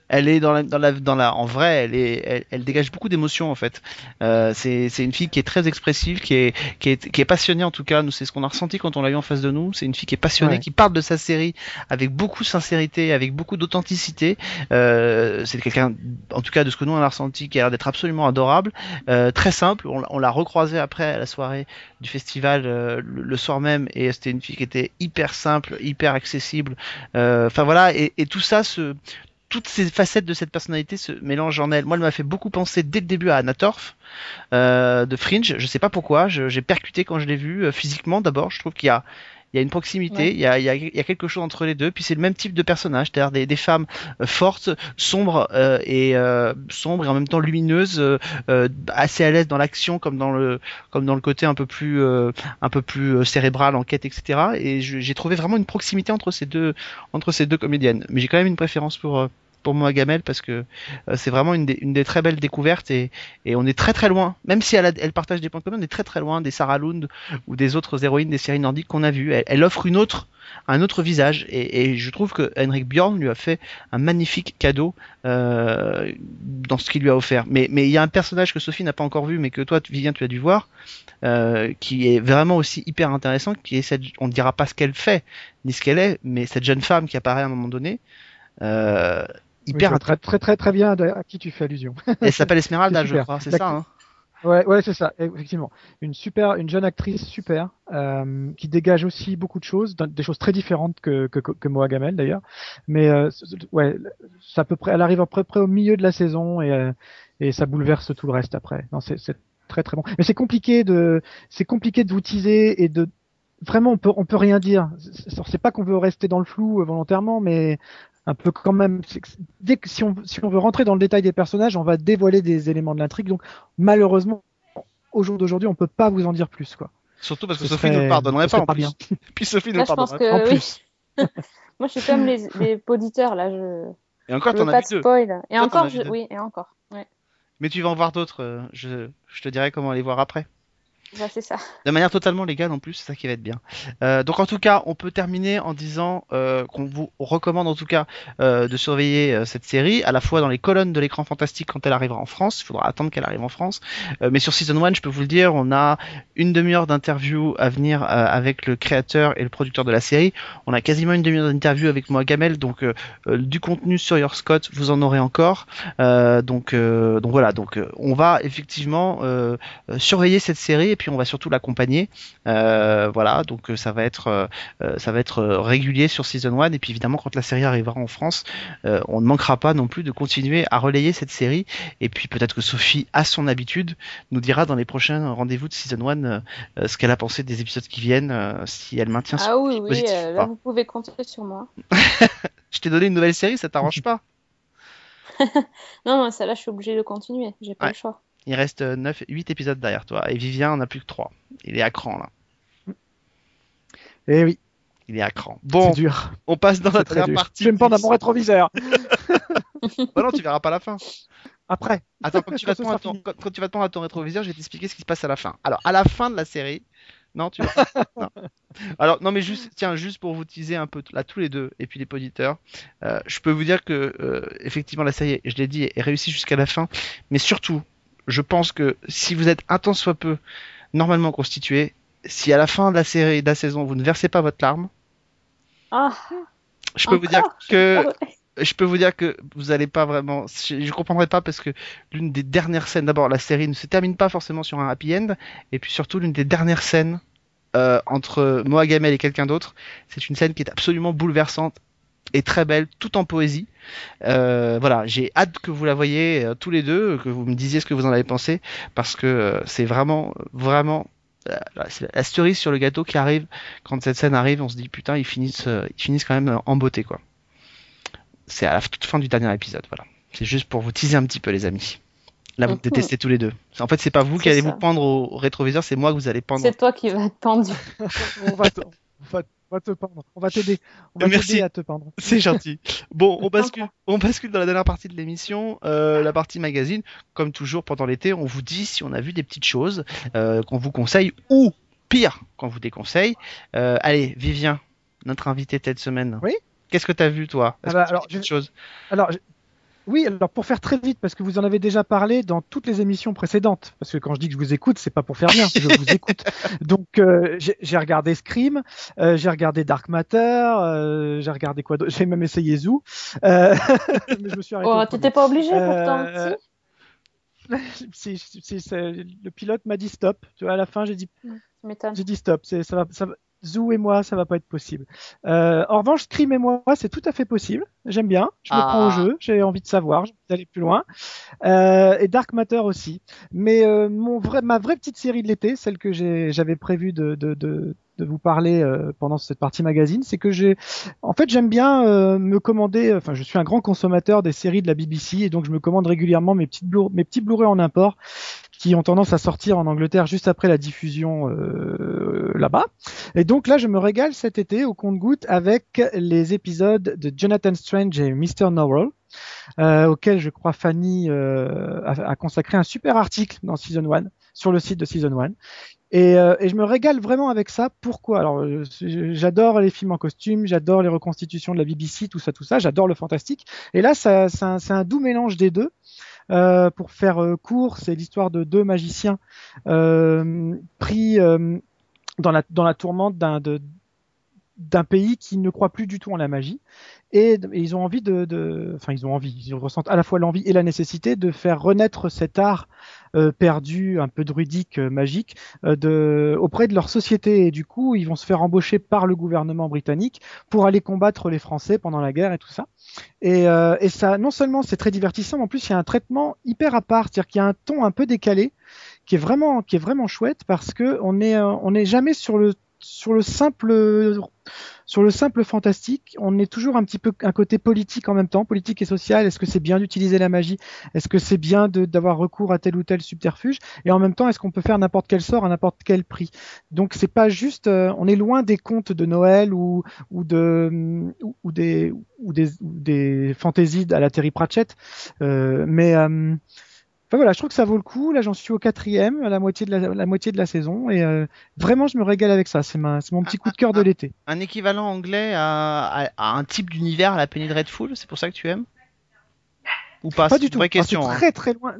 elle est dans la, dans la, dans la, en vrai, elle est, elle, elle dégage beaucoup d'émotions en fait. Euh, c'est, c'est une fille qui est très expressive, qui est, qui est, qui est passionnée en tout cas. Nous, c'est ce qu'on a ressenti quand on l'a eu en face de nous. C'est une fille qui est passionnée, Ouais. qui parle de sa série avec beaucoup de sincérité, avec beaucoup d'authenticité. Euh, c'est quelqu'un, en tout cas de ce que nous on a ressenti, qui a l'air d'être absolument adorable, euh, très simple. On, l'a- on l'a recroisée après à la soirée du festival euh, le, le soir même, et c'était une fille qui était hyper simple, hyper accessible. Euh, Enfin voilà, et, et tout ça se toutes ces facettes de cette personnalité se mélangent en elle. Moi, elle m'a fait beaucoup penser dès le début à Anna Torf euh, de Fringe. Je sais pas pourquoi. J'ai percuté quand je l'ai vue euh, physiquement. D'abord, je trouve qu'il y a il y a une proximité, Ouais. il, y a, il, y a, il y a quelque chose entre les deux, puis c'est le même type de personnage, c'est-à-dire des, des femmes euh, fortes, sombres euh, et euh, sombres et en même temps lumineuses, euh, euh, assez à l'aise dans l'action comme dans le comme dans le côté un peu plus euh, un peu plus cérébral, enquête, etc. Et j'ai trouvé vraiment une proximité entre ces deux entre ces deux comédiennes. Mais j'ai quand même une préférence pour euh, pour moi Gamel parce que euh, c'est vraiment une des, très belles découvertes et, on est très très loin, même si elle, partage des points communs, on est très très loin des Sarah Lund ou des autres héroïnes des séries nordiques qu'on a vues. Elle, offre une autre, un autre visage et, je trouve que Henrik Bjorn lui a fait un magnifique cadeau euh, dans ce qu'il lui a offert. Mais il y a un personnage que Sophie n'a pas encore vu, mais que toi, Vivien, tu as dû voir, euh, qui est vraiment aussi hyper intéressant, qui est cette, on ne dira pas ce qu'elle fait ni ce qu'elle est, mais cette jeune femme qui apparaît à un moment donné. Hyper vois très, très très très bien à qui tu fais allusion. elle s'appelle Esmeralda, je crois, c'est ça. Hein Ouais, ouais, c'est ça, effectivement. Une super, une jeune actrice super, euh, qui dégage aussi beaucoup de choses, des choses très différentes que que, que, Moa Gamel d'ailleurs. Mais euh, ouais, à peu près, elle arrive à peu près au milieu de la saison et euh, et ça bouleverse tout le reste après. Non, c'est très très bon. Mais c'est compliqué de, c'est compliqué de vous teaser et de vraiment on peut on peut rien dire. C'est- C'est pas qu'on veut rester dans le flou euh, volontairement, mais un peu quand même. Dès que si on si on veut rentrer dans le détail des personnages, on va dévoiler des éléments de l'intrigue. Donc malheureusement, au jour d'aujourd'hui, on peut pas vous en dire plus, quoi. Surtout parce que Ce Sophie ne serait- le pardonnerait ce pas en pas plus. bien. Puis Sophie ne le pardonnerait que pas. en oui. Moi, je suis comme les, les auditeurs, là. Je Et encore, t'en as pas vu de deux. spoil. Et Toi, t'en as encore, vu je... deux. oui, et encore. Ouais, Mais tu vas en voir d'autres. euh, Je, je te dirai comment les voir après. De manière totalement légale en plus, c'est ça qui va être bien. Euh, donc en tout cas, on peut terminer en disant euh, qu'on vous recommande en tout cas euh, de surveiller cette série, à la fois dans les colonnes de l'écran fantastique quand elle arrivera en France, il faudra attendre qu'elle arrive en France, mais sur Season 1, je peux vous le dire, on a une demi-heure d'interview à venir avec le créateur et le producteur de la série, on a quasiment une demi-heure d'interview avec moi Gamel, donc du contenu sur Your Scott, vous en aurez encore. Donc, voilà, donc on va effectivement surveiller cette série puis on va surtout l'accompagner. Euh, voilà, donc euh, ça va être euh, ça va être régulier sur Season 1 et puis évidemment quand la série arrivera en France, on ne manquera pas non plus de continuer à relayer cette série et puis peut-être que Sophie, à son habitude, nous dira dans les prochains rendez-vous de Season 1 euh, euh, ce qu'elle a pensé des épisodes qui viennent, si elle maintient son Ah oui, oui, positif là, vous pouvez compter sur moi. Je t'ai donné une nouvelle série, ça t'arrange pas? Non, non, ça là, je suis obligée de continuer. J'ai pas Ouais. le choix. Il reste 9, 8 épisodes derrière toi et Vivien en a plus que 3. Il est à cran là. Eh oui, Il est à cran. Bon, c'est dur. on passe dans la dernière partie. Je vais me prendre à mon rétroviseur. Bah non, tu verras pas la fin. Après. Attends, quand tu, vas te prendre à ton, fini. quand, quand tu vas te prendre à ton rétroviseur, je vais t'expliquer ce qui se passe à la fin. Alors, à la fin de la série, non, tu non. Alors, non, mais juste, tiens, juste pour vous teaser un peu là tous les deux et puis les auditeurs, euh, je peux vous dire que euh, effectivement la série, je l'ai dit, est réussie jusqu'à la fin, mais surtout, je pense que si vous êtes un tant soit peu normalement constitué, si à la fin de la série, de la saison, vous ne versez pas votre larme, Ah, je peux vous dire que ah je peux vous dire que vous allez pas vraiment. Je, je comprendrai pas parce que l'une des dernières scènes, d'abord, la série ne se termine pas forcément sur un happy end, et puis surtout l'une des dernières scènes euh, entre Moa Gamel et quelqu'un d'autre, c'est une scène qui est absolument bouleversante, est très belle, tout en poésie. Euh, voilà, j'ai hâte que vous la voyez euh, tous les deux, que vous me disiez ce que vous en avez pensé, parce que euh, c'est vraiment, vraiment euh, c'est la cerise sur le gâteau qui arrive quand cette scène arrive. On se dit putain, ils finissent, euh, ils finissent quand même en beauté quoi. C'est à la toute fin du dernier épisode, voilà. C'est juste pour vous teaser un petit peu les amis. Là, vous détestez tous les deux. En fait, c'est pas vous qui allez ça. vous pendre au rétroviseur, c'est moi que vous allez pendre. C'est toi qui vas être pendu. on, va te, on va- te pendre. On va t'aider. On va Merci. à te pendre. C'est gentil. Bon, on bascule, on bascule dans la dernière partie de l'émission, euh, la partie magazine. Comme toujours pendant l'été, on vous dit si on a vu des petites choses euh, qu'on vous conseille ou pire qu'on vous déconseille. Euh, allez, Vivien, notre invité cette semaine. Oui Qu'est-ce que t'as vu toi? Ah bah, que tu as alors, je- Alors, je- oui, alors pour faire très vite, parce que vous en avez déjà parlé dans toutes les émissions précédentes. Parce que quand je dis que je vous écoute, c'est pas pour faire bien, je vous écoute. Donc, euh, j'ai regardé Scream, euh, j'ai regardé Dark Matter, euh, j'ai regardé quoi d'autre? J'ai même essayé Zoo. Euh, mais je me suis arrêté. Oh, t'étais pas obligé pourtant. Euh, si si. Si- si- c'est- le pilote m'a dit stop. Tu vois, à la fin, j'ai dit j'ai dit stop, c'est, ça va, ça va- Zou et moi, ça va pas être possible. Euh, en revanche, Scream et moi, c'est tout à fait possible. J'aime bien. Je me Ah. prends au jeu. J'ai envie de savoir. J'ai envie d'aller plus loin. Euh, et Dark Matter aussi. Mais euh, mon vrai, ma vraie petite série de l'été, celle que j'avais prévu de, de, de, de vous parler euh, pendant cette partie magazine, c'est que j'ai, en fait, j'aime bien euh, me commander. Enfin, je suis un grand consommateur des séries de la BBC et donc je me commande régulièrement mes petites mes petits Blu-ray en import qui ont tendance à sortir en Angleterre juste après la diffusion euh, là-bas. Et donc là, je me régale cet été au compte-goutte avec les épisodes de Jonathan Strange et Mr. Norrell, euh, auxquels je crois Fanny euh, a, consacré un super article dans Season 1, sur le site de Season 1. Et, euh, et je me régale vraiment avec ça. Pourquoi? Alors, euh, j'adore les films en costume, j'adore les reconstitutions de la BBC, tout ça, tout ça. J'adore le fantastique. Et là, c'est un doux mélange des deux. Euh, pour faire euh, court, c'est l'histoire de deux magiciens euh, pris euh, dans la dans la tourmente d'un de d'un pays qui ne croit plus du tout en la magie. Et, ils ont envie de, de enfin ils ont envie ils ressentent à la fois l'envie et la nécessité de faire renaître cet art euh, perdu un peu druidique euh, magique euh, de auprès de leur société. Et du coup ils vont se faire embaucher par le gouvernement britannique pour aller combattre les Français pendant la guerre et tout ça. Et, euh, et ça non seulement c'est très divertissant mais en plus il y a un traitement hyper à part. C'est-à-dire qu'il y a un ton un peu décalé qui est vraiment qui est vraiment chouette parce que on est euh, on n'est jamais sur le sur le simple sur le simple fantastique, on est toujours un petit peu un côté politique en même temps, politique et social. Est-ce que c'est bien d'utiliser la magie? Est-ce que c'est bien d'avoir recours à tel ou tel subterfuge? Et en même temps, est-ce qu'on peut faire n'importe quel sort à n'importe quel prix? Donc c'est pas juste, euh, on est loin des contes de Noël ou de ou des ou des ou des fantaisies à la Terry Pratchett, euh, mais euh, Enfin voilà, je trouve que ça vaut le coup. Là, j'en suis au quatrième, à la moitié de la, la moitié de la saison, et euh, vraiment, je me régale avec ça. C'est ma, c'est mon petit coup de cœur de l'été. Un équivalent anglais à, à- à un type d'univers à la Penny Dreadful, c'est pour ça que tu aimes? Ou pas? Pas du une tout. vraie Ah, question. c'est hein. très très loin.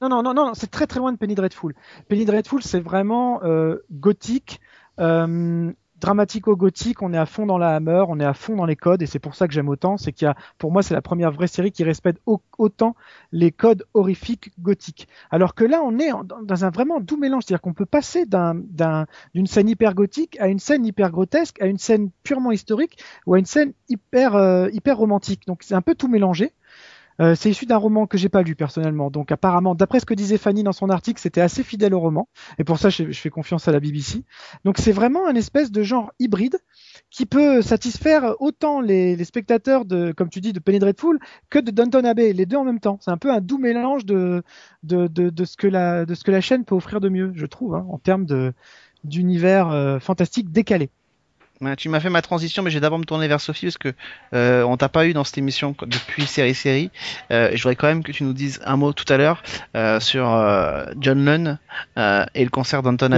Non non non non, non, c'est très très loin de Penny Dreadful. Penny Dreadful, c'est vraiment euh, gothique, euh, dramatico-gothique. On est à fond dans la hammer, on est à fond dans les codes, et c'est pour ça que j'aime autant. C'est qu'il y a, pour moi, c'est la première vraie série qui respecte au- autant les codes horrifiques gothiques. Alors que là, on est dans un vraiment doux mélange, c'est-à-dire qu'on peut passer d'un d'un d'une scène hyper gothique à une scène hyper grotesque, à une scène purement historique ou à une scène hyper euh, hyper romantique. Donc c'est un peu tout mélangé. Euh, c'est issu d'un roman que j'ai pas lu personnellement. Donc apparemment, d'après ce que disait Fanny dans son article, c'était assez fidèle au roman. Et pour ça, je, fais confiance à la BBC. Donc c'est vraiment un espèce de genre hybride qui peut satisfaire autant les, les spectateurs de, comme tu dis, de Penny Dreadful que de Downton Abbey, les deux en même temps. C'est un peu un doux mélange de, de, de, de ce que la, de ce que la chaîne peut offrir de mieux, je trouve, hein, en termes de d'univers euh, fantastique décalé. Ouais, tu m'as fait ma transition, mais je vais d'abord me tourner vers Sophie parce que euh, on t'a pas eu dans cette émission depuis série série. Euh, je voudrais quand même que tu nous dises un mot tout à l'heure euh, sur euh, John Lunn euh, et le concert d'Anton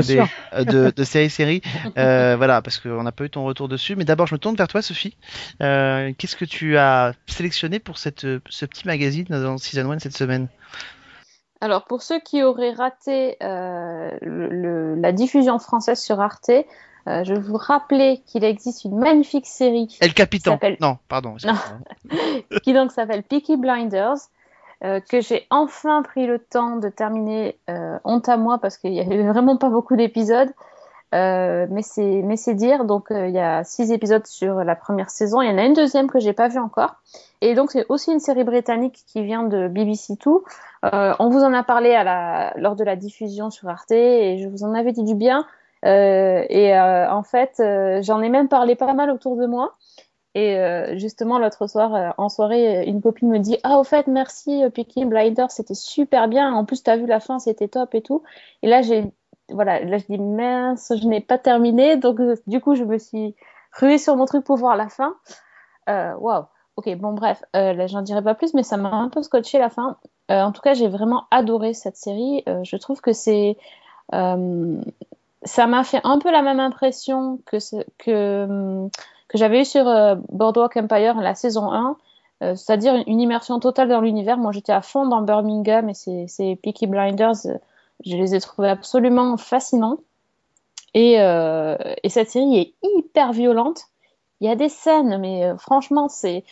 euh, de, de série série. Euh, voilà, parce qu'on n'a pas eu ton retour dessus. Mais d'abord, je me tourne vers toi, Sophie. Euh, Qu'est-ce que tu as sélectionné pour cette, ce petit magazine dans Season 1 cette semaine? Alors, pour ceux qui auraient raté euh, le- le- la diffusion française sur Arte, euh, je vais vous rappeler qu'il existe une magnifique série El Capitan. Non, pardon. qui donc s'appelle Peaky Blinders, euh, que j'ai enfin pris le temps de terminer, euh, honte à moi parce qu'il y avait vraiment pas beaucoup d'épisodes. Euh, mais c'est mais c'est dire donc euh, il y a six épisodes sur la première saison. Il y en a une deuxième que j'ai pas vue encore. Et donc c'est aussi une série britannique qui vient de BBC Two. Euh, on vous en a parlé à la lors de la diffusion sur Arte et je vous en avais dit du bien. Euh, et euh, en fait j'en ai même parlé pas mal autour de moi. Et justement l'autre soir en soirée une copine me dit ah au fait merci Peaky Blinders c'était super bien. En plus t'as vu la fin c'était top et tout. Et là j'ai voilà, là je dis mince, je n'ai pas terminé, donc euh, du coup je me suis ruée sur mon truc pour voir la fin. Euh, waouh, ok, bon bref, euh, là j'en dirai pas plus, mais ça m'a un peu scotché la fin. en tout cas, j'ai vraiment adoré cette série. je trouve que c'est, ça m'a fait un peu la même impression que que que j'avais eu sur Boardwalk Empire la saison 1. c'est-à-dire une immersion totale dans l'univers. Moi, j'étais à fond dans Birmingham et c'est Peaky Blinders je les ai trouvés absolument fascinants. Et, euh, et, cette série est hyper violente. Il y a des scènes, mais euh, franchement, c'est,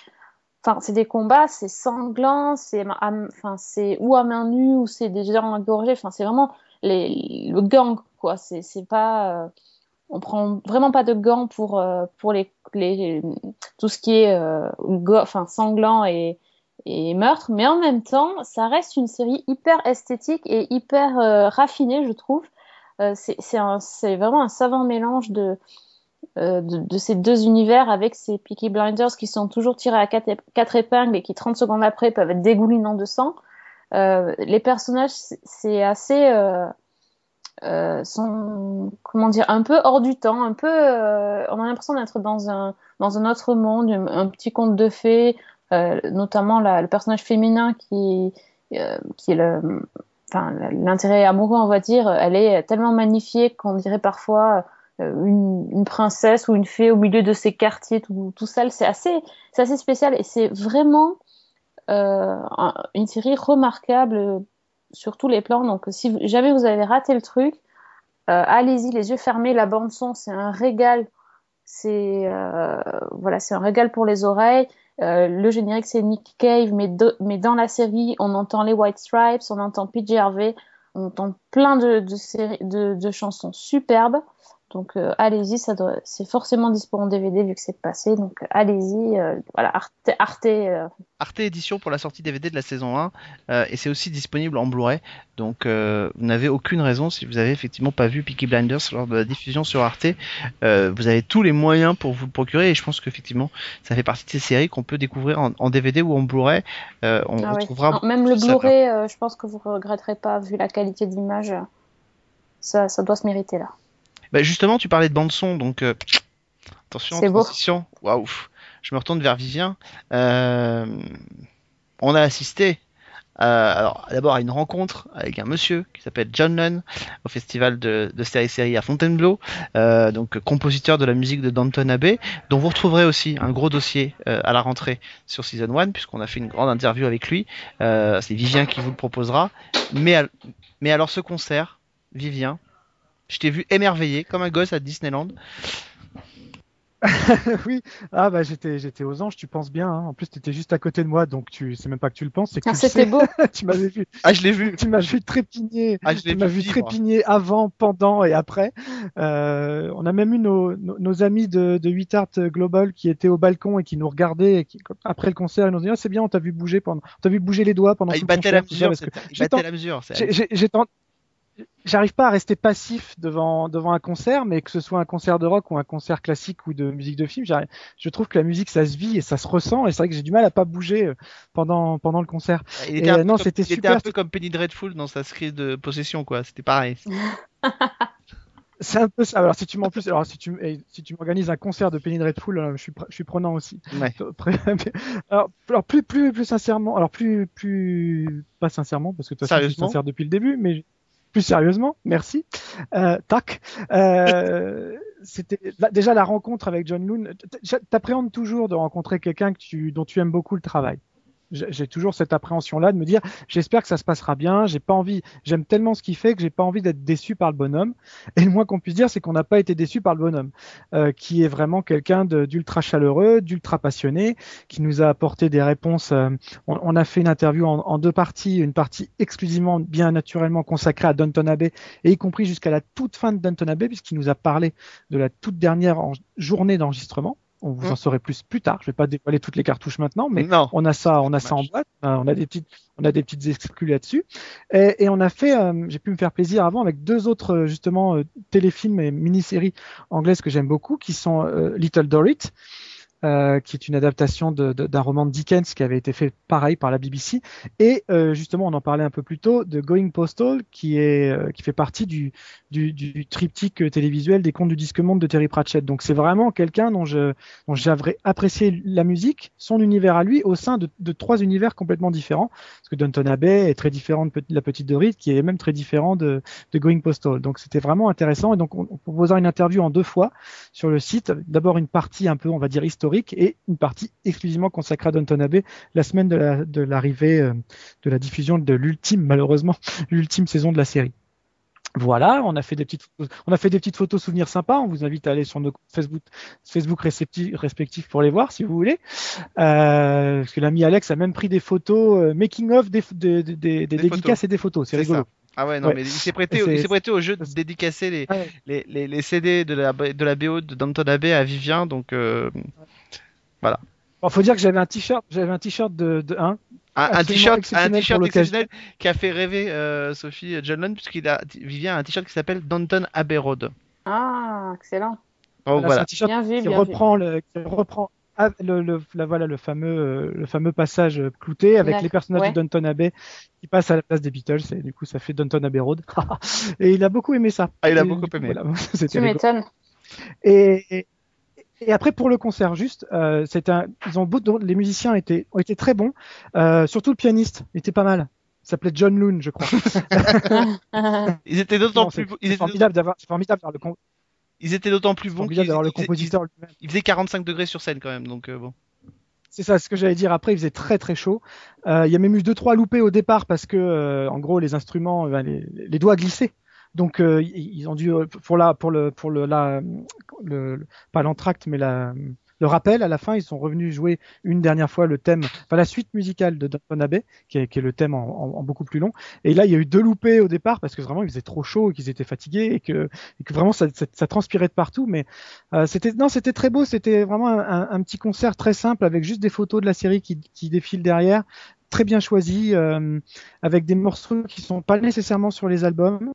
enfin, c'est des combats, c'est sanglant, c'est, enfin, ou à main nue ou c'est des gens engorgés. Enfin, c'est vraiment le gang, quoi. C'est, pas, euh, on prend vraiment pas de gants pour euh, pour les, les, tout ce qui est, euh, enfin, sanglant et et meurtre, mais en même temps, ça reste une série hyper esthétique et hyper raffinée, je trouve. C'est vraiment un savant mélange de, de, ces deux univers avec ces Peaky Blinders qui sont toujours tirés à quatre, quatre épingles et qui 30 secondes après peuvent être dégoulinants de sang. Les personnages, c'est assez sont comment dire un peu hors du temps, un peu on a l'impression d'être dans un dans un autre monde, un, petit conte de fées, euh, notamment la, le personnage féminin qui, euh, qui est le, enfin, l'intérêt amoureux, on va dire, elle est tellement magnifiée qu'on dirait parfois euh, une, une, princesse ou une fée au milieu de ces quartiers tout, tout seul. C'est assez, c'est assez spécial et c'est vraiment euh, une série remarquable sur tous les plans. Donc, si jamais vous avez raté le truc, euh, allez-y, les yeux fermés. La bande son, c'est un régal. C'est euh, voilà, un régal pour les oreilles. Euh, le générique c'est Nick Cave, mais, mais dans la série on entend les White Stripes, on entend PJ Harvey, on entend plein de chansons superbes. Donc euh, allez-y, ça doit, c'est forcément disponible en DVD vu que c'est passé. Donc allez-y, euh, voilà, Arte, Arte, euh... Arte édition pour la sortie DVD de la saison 1 euh, et c'est aussi disponible en Blu-ray. Donc vous n'avez aucune raison si vous avez effectivement pas vu Peaky Blinders lors de la diffusion sur Arte, vous avez tous les moyens pour vous le procurer et je pense qu'effectivement ça fait partie de ces séries qu'on peut découvrir en, en, DVD ou en Blu-ray. on ah retrouvera ouais. même le Blu-ray, je pense que vous regretterez pas vu la qualité d'image. Ça, ça doit se mériter là. Bah justement, tu parlais de bande son, donc euh, attention, transition. Waouh, je me retourne vers Vivien. Euh, on a assisté, euh, alors d'abord à une rencontre avec un monsieur qui s'appelle John Nunn au festival de, de série série à Fontainebleau, donc compositeur de la musique de Danton Abbey, dont vous retrouverez aussi un gros dossier à la rentrée sur Season 1 puisqu'on a fait une grande interview avec lui. C'est Vivien qui vous le proposera. Mais, mais alors ce concert, Vivien, je t'ai vu émerveillé comme un gosse à Disneyland. oui, ah bah j'étais j'étais aux anges, tu penses bien. Hein. En plus, tu étais juste à côté de moi, donc tu c'est même pas que tu le penses, c'est que ah, c'était beau. tu m'avais vu. Ah, je l'ai vu. Tu m'as vu trépigner. Ah, je tu m'as vu trépigner avant, pendant et après. Euh, on a même eu nos, nos, nos amis de, de 8 Art Global qui étaient au balcon et qui nous regardaient et qui, après le concert, ils nous ont dit ah, c'est bien, on t'a vu bouger pendant, on t'a vu bouger les doigts pendant ah, tout le concert. La mesure, il battait la mesure. J'ai j'arrive pas à rester passif devant devant un concert, mais que ce soit un concert de rock ou un concert classique ou de musique de film, je trouve que la musique ça se vit et ça se ressent et c'est vrai que j'ai du mal à pas bouger euh, pendant pendant le concert. Il était, et, un, non, c'était super. était un peu comme Penny Dreadful dans sa série de possession quoi, c'était pareil. C'est un peu ça. Alors si tu m'en plus, alors si tu si tu m'organises un concert de Penny Dreadful, euh, je suis je suis prenant aussi. Ouais. Alors, alors, plus plus plus sincèrement, alors plus plus pas sincèrement parce que toi je suis sincère depuis le début, mais plus sérieusement, merci. Euh, tac. Euh, c'était déjà la rencontre avec John Loon. T'appréhendes toujours de rencontrer quelqu'un que tu, dont tu aimes beaucoup le travail. J'ai toujours cette appréhension-là de me dire, j'espère que ça se passera bien. J'ai pas envie, j'aime tellement ce qu'il fait que j'ai pas envie d'être déçu par le bonhomme. Et le moins qu'on puisse dire, c'est qu'on n'a pas été déçu par le bonhomme, euh, qui est vraiment quelqu'un d'ultra chaleureux, d'ultra passionné, qui nous a apporté des réponses. Euh, on, a fait une interview en, en, deux parties, une partie exclusivement, bien naturellement consacrée à Downton Abbey, et y compris jusqu'à la toute fin de Downton Abbey, puisqu'il nous a parlé de la toute dernière journée d'enregistrement. On vous en mm. saurez plus plus tard. Je vais pas dévoiler toutes les cartouches maintenant, mais on a ça, on a ça en boîte. Euh, on a des petites, on a des petites exclus là-dessus. Et, et, on a fait, euh, j'ai pu me faire plaisir avant avec deux autres euh, justement téléfilms et mini-séries anglaises que j'aime beaucoup, qui sont Little Dorrit euh, qui est une adaptation d'un roman de Dickens qui avait été fait pareil par la BBC, et euh, justement on en parlait un peu plus tôt de Going Postal qui est euh, qui fait partie du, du, triptyque télévisuel des contes du disque monde de Terry Pratchett. Donc c'est vraiment quelqu'un dont je dont j'avais apprécié la musique, son univers à lui au sein de, trois univers complètement différents, parce que Downton Abbey est très différent de La Petite Dorite, qui est même très différent de, de Going Postal. Donc c'était vraiment intéressant, et donc on, on proposera une interview en deux fois sur le site. D'abord une partie un peu on va dire historique et une partie exclusivement consacrée à Downton Abbey la semaine de l'arrivée la, de, euh, de la diffusion de l'ultime, malheureusement, l'ultime saison de la série. Voilà, on a fait des petites, on a fait des petites photos souvenirs sympas. On vous invite à aller sur nos Facebook, Facebook respectifs pour les voir si vous voulez. Euh, parce que l'ami Alex a même pris des photos euh, making of des, des, des, des dédicaces et des photos. C'est rigolo. Ah ouais, non, mais il s'est prêté, il s'est prêté au jeu de dédicacer les, les, les, les, CD de la, de la BO de Danton Abbey à Vivien, donc euh, voilà. Il faut dire que j'avais un t-shirt, j'avais un t-shirt de, de 1. Un, t-shirt, un t-shirt exceptionnel qui a fait rêver euh, Sophie John Lund puisqu'il a Vivien a un t-shirt qui s'appelle Danton Abbey Road. Ah, excellent. Oh, voilà. Un t-shirt qui, reprend le, qui reprend ah, le, le, la, voilà le fameux le fameux passage clouté avec les personnages de Downton Abbey qui passent à la place des Beatles et du coup ça fait Downton Abbey Road et il a beaucoup aimé ça. Ah il a beaucoup aimé. Voilà, tu m'étonnes. Et, et, après pour le concert juste, euh, c'est un ils ont les musiciens étaient ont été très bons, euh, surtout le pianiste était pas mal. Il s'appelait John Loon, je crois. ils étaient d'autant plus. C'est formidable d'avoir, le, ils étaient d'autant plus bons qu'ils le compositeur il, faisait 45 degrés sur scène quand même, donc euh, bon. C'est ça, ce que j'allais dire. Après, il faisait très très chaud. Euh, il y a même eu deux trois loupés au départ parce que, euh, en gros, les instruments, ben, les, les, doigts glissaient. Donc, euh, ils ont dû pour la pour le pour le la le, pas l'entracte mais la le rappel, à la fin, ils sont revenus jouer une dernière fois le thème, enfin la suite musicale de Downton Abbey, qui est, qui est le thème en, en, beaucoup plus long. Et là, il y a eu deux loupés au départ parce que vraiment il faisait trop chaud et qu'ils étaient fatigués et que, et que vraiment ça, ça, ça, transpirait de partout. Mais euh, c'était non, c'était très beau. C'était vraiment un, un, petit concert très simple avec juste des photos de la série qui, qui défilent derrière, très bien choisi, euh, avec des morceaux qui sont pas nécessairement sur les albums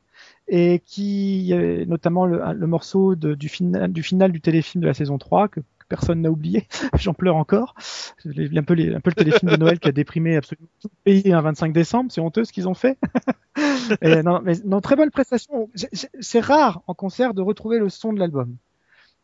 et qui, notamment le, le morceau de, du, final, du du téléfilm de la saison 3 que personne n'a oublié. J'en pleure encore. Un peu, le téléfilm de Noël qui a déprimé absolument tout le pays un 25 décembre. C'est honteux ce qu'ils ont fait. Mais non, très bonne prestation. C'est rare en concert de retrouver le son de l'album.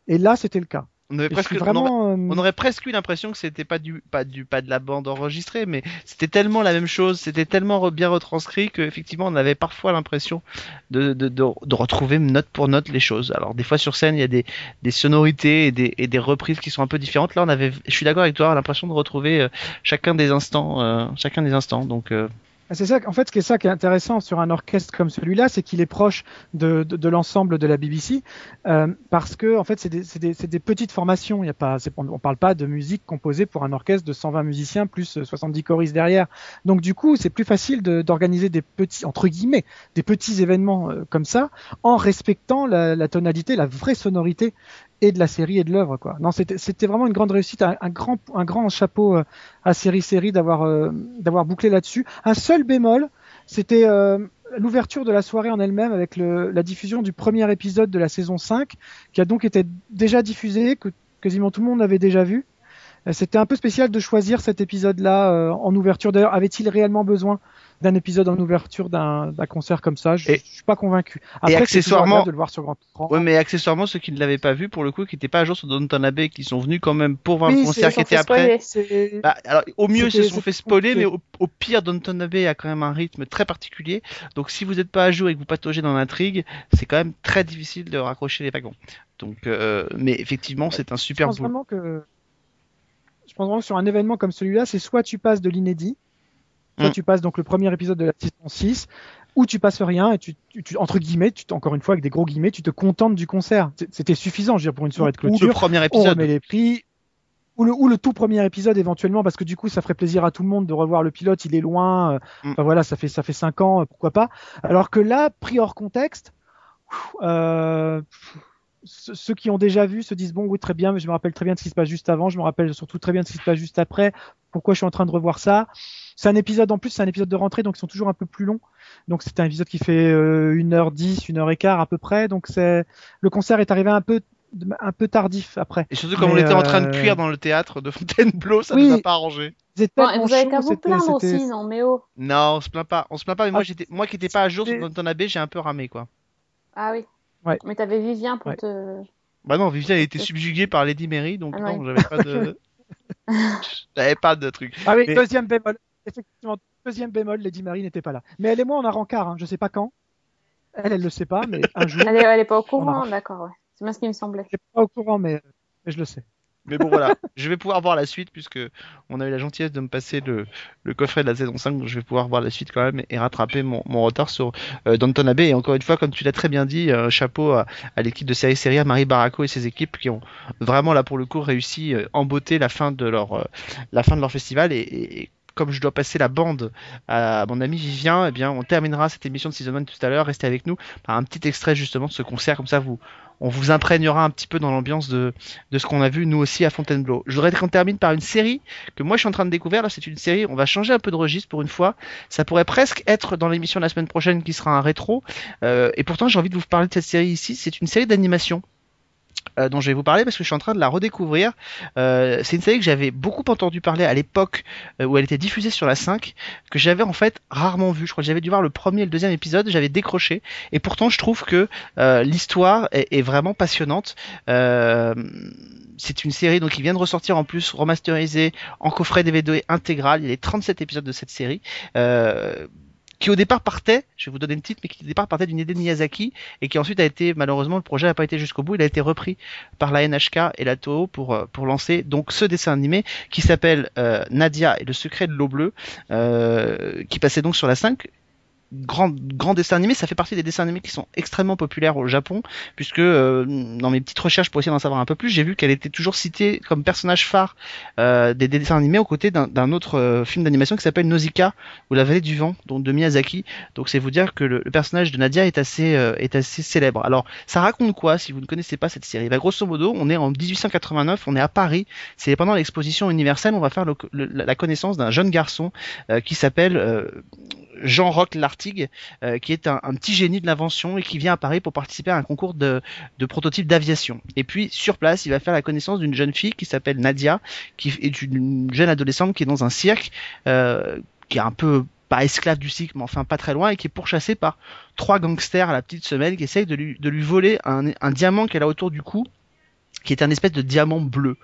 Et là, c'était le cas. On, avait presque, vraiment, on, aurait, on aurait, presque eu l'impression que c'était pas du, pas du, pas de la bande enregistrée, mais c'était tellement la même chose, c'était tellement bien retranscrit qu'effectivement on avait parfois l'impression de, de, de, de, retrouver note pour note les choses. Alors des fois sur scène il y a des, des sonorités et des, et des reprises qui sont un peu différentes. Là on avait, je suis d'accord avec toi, l'impression de retrouver euh, chacun des instants, euh, chacun des instants. Donc euh, c'est ça, en fait, ce qui est ça qui est intéressant sur un orchestre comme celui-là, c'est qu'il est proche de, de, de l'ensemble de la BBC, euh, parce que en fait, c'est des, des, des, petites formations. Il y a pas, on, on parle pas de musique composée pour un orchestre de 120 musiciens plus 70 choristes derrière. Donc du coup, c'est plus facile d'organiser des petits, entre guillemets, des petits événements euh, comme ça, en respectant la, la, tonalité, la vraie sonorité et de la série et de l'œuvre quoi. Non, c'était vraiment une grande réussite, un, un, grand un grand chapeau euh, à série série d'avoir euh, d'avoir bouclé là-dessus. Un seul bémol, c'était euh, l'ouverture de la soirée en elle-même avec le, la diffusion du premier épisode de la saison 5 qui a donc été déjà diffusé que quasiment tout le monde avait déjà vu. C'était un peu spécial de choisir cet épisode-là en ouverture. D'ailleurs, avait-il réellement besoin d'un épisode en ouverture d'un concert comme ça? Je, suis pas convaincu. Après, et accessoirement, de le voir sur grand écran. Ouais, mais accessoirement, ceux qui ne l'avaient pas vu, pour le coup, qui n'étaient pas à jour sur Downton Abbey, qui sont venus quand même pour voir le concert qui était après. Bah, alors, au mieux, ils se sont fait spoiler, mais au, au, pire, Downton Abbey a quand même un rythme très particulier. Donc, si vous n'êtes pas à jour et que vous pataugez dans l'intrigue, c'est quand même très difficile de raccrocher les wagons. Donc, euh, mais effectivement, c'est un super je vraiment que je pense vraiment que sur un événement comme celui-là, c'est soit tu passes de l'inédit, soit Mm. tu passes donc le premier épisode de la saison 6, ou tu passes rien et tu, tu- tu- entre guillemets, tu, encore une fois avec des gros guillemets, tu te contentes du concert. C'était suffisant, je veux dire, pour une soirée de Ou le clôture. premier On épisode. remet les prix. Ou le, ou le tout premier épisode éventuellement parce que du coup ça ferait plaisir à tout le monde de revoir le pilote il est loin euh, Mm. enfin voilà ça fait ça fait cinq ans euh, pourquoi pas alors que là pris hors contexte euh, ceux qui ont déjà vu se disent bon oui très bien mais je me rappelle très bien de ce qui se passe juste avant je me rappelle surtout très bien de ce qui se passe juste après pourquoi je suis en train de revoir ça? C'est un épisode en plus c'est un épisode de rentrée donc ils sont toujours un peu plus longs donc c'est un épisode qui fait euh, 1h10 1h15 à peu près donc c'est le concert est arrivé un peu un peu tardif après Et surtout, comme on était en train de euh, cuire dans le théâtre de Fontainebleau, ça Oui. nous a pas arrangé. Vous êtes Bon, tellement vous avez qu'à vous plaindre aussi, non, mais oh. Non, on se plaint pas. On se plaint pas, mais moi, Ah, j'étais, moi qui étais pas à jour sur Downton Abbey, j'ai un peu ramé, quoi. Ah oui. Ouais. Mais t'avais Vivien pour Ouais. te. Bah non, Vivien a été subjugué par Lady Mary, donc Ah non, ouais. j'avais pas de, j'avais pas de truc. Ah oui, Mais- deuxième bémol. Effectivement, deuxième bémol, Lady Marie n'était pas là. Mais elle et moi, on a rencard, hein. je sais pas quand. Elle, elle le sait pas, mais un jour, Elle est, elle est pas au courant, a- d'accord, ouais. C'est bien ce qui me semblait. je suis pas au courant, mais, mais je le sais. Mais bon, voilà, je vais pouvoir voir la suite puisque on a eu la gentillesse de me passer le, coffret de la saison 5. donc Je vais pouvoir voir la suite quand même et rattraper mon, retard sur euh, Downton Abbey. Et encore une fois, comme tu l'as très bien dit, euh, chapeau à, l'équipe de série à Marie Baracco et ses équipes qui ont vraiment là pour le coup réussi euh, en beauté la fin de leur euh, la fin de leur festival et comme je dois passer la bande à mon ami Vivien, eh bien, on terminera cette émission de Season 1 tout à l'heure. Restez avec nous par un petit extrait justement de ce concert. Comme ça, vous, on vous imprégnera un petit peu dans l'ambiance de, de ce qu'on a vu nous aussi à Fontainebleau. Je voudrais qu'on termine par une série que moi je suis en train de découvrir. Là, c'est une série, on va changer un peu de registre pour une fois. Ça pourrait presque être dans l'émission de la semaine prochaine qui sera un rétro. Euh, et pourtant, j'ai envie de vous parler de cette série ici. C'est une série d'animation. Euh, dont je vais vous parler parce que je suis en train de la redécouvrir. Euh, c'est une série que j'avais beaucoup entendu parler à l'époque euh, où elle était diffusée sur la 5, que j'avais en fait rarement vu. Je crois que j'avais dû voir le premier et le deuxième épisode, j'avais décroché. Et pourtant, je trouve que euh, l'histoire est, est vraiment passionnante. Euh, c'est une série donc qui vient de ressortir en plus remasterisée en coffret DVD intégral. Il y a les 37 épisodes de cette série. Euh, qui au départ partait, je vais vous donner le titre, mais qui au départ partait d'une idée de Miyazaki et qui ensuite a été, malheureusement, le projet n'a pas été jusqu'au bout. Il a été repris par la NHK et la Toho pour euh, pour lancer donc ce dessin animé qui s'appelle euh, Nadia et le secret de l'eau bleue, euh, qui passait donc sur la 5 grand grand dessin animé, ça fait partie des dessins animés qui sont extrêmement populaires au Japon, puisque euh, dans mes petites recherches pour essayer d'en savoir un peu plus, j'ai vu qu'elle était toujours citée comme personnage phare euh, des, des dessins animés aux côtés d'un autre euh, film d'animation qui s'appelle Nausicaa ou La Vallée du Vent, donc de Miyazaki. Donc c'est vous dire que le, personnage de Nadia est assez euh, est assez célèbre. Alors ça raconte quoi si vous ne connaissez pas cette série? Bah, Grosso modo, on est en 1889, on est à Paris, c'est pendant l'exposition universelle, on va faire la connaissance d'un jeune garçon euh, qui s'appelle Jean Roch Euh, qui est un, petit génie de l'invention et qui vient à Paris pour participer à un concours de, prototypes d'aviation. Et puis sur place, il va faire la connaissance d'une jeune fille qui s'appelle Nadia, qui est une jeune adolescente qui est dans un cirque, euh, qui est un peu pas esclave du cirque, mais enfin pas très loin, et qui est pourchassée par trois gangsters à la petite semaine qui essayent de lui, de lui voler un diamant qu'elle a autour du cou qui est un espèce de diamant bleu.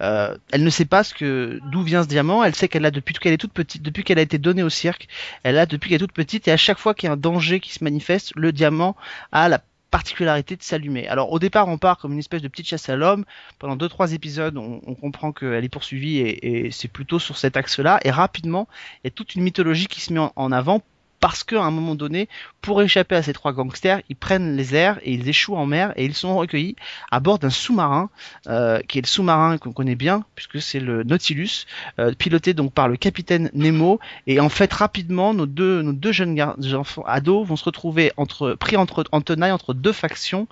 Euh, elle ne sait pas ce que d'où vient ce diamant. Elle sait qu'elle l'a depuis qu'elle est toute petite, depuis qu'elle a été donnée au cirque. Elle l'a depuis qu'elle est toute petite et à chaque fois qu'il y a un danger qui se manifeste, le diamant a la particularité de s'allumer. Alors au départ, on part comme une espèce de petite chasse à l'homme. Pendant deux trois épisodes, on, comprend qu'elle est poursuivie et, c'est plutôt sur cet axe-là. Et rapidement, il y a toute une mythologie qui se met en avant parce qu'à un moment donné, pour échapper à ces trois gangsters, ils prennent les airs et ils échouent en mer et ils sont recueillis à bord d'un sous-marin, euh, qui est le sous-marin qu'on connaît bien, puisque c'est le Nautilus, euh, piloté donc par le capitaine Nemo. Et en fait, rapidement, nos deux, nos deux jeunes enfants ados vont se retrouver pris entre, en tenaille entre deux factions.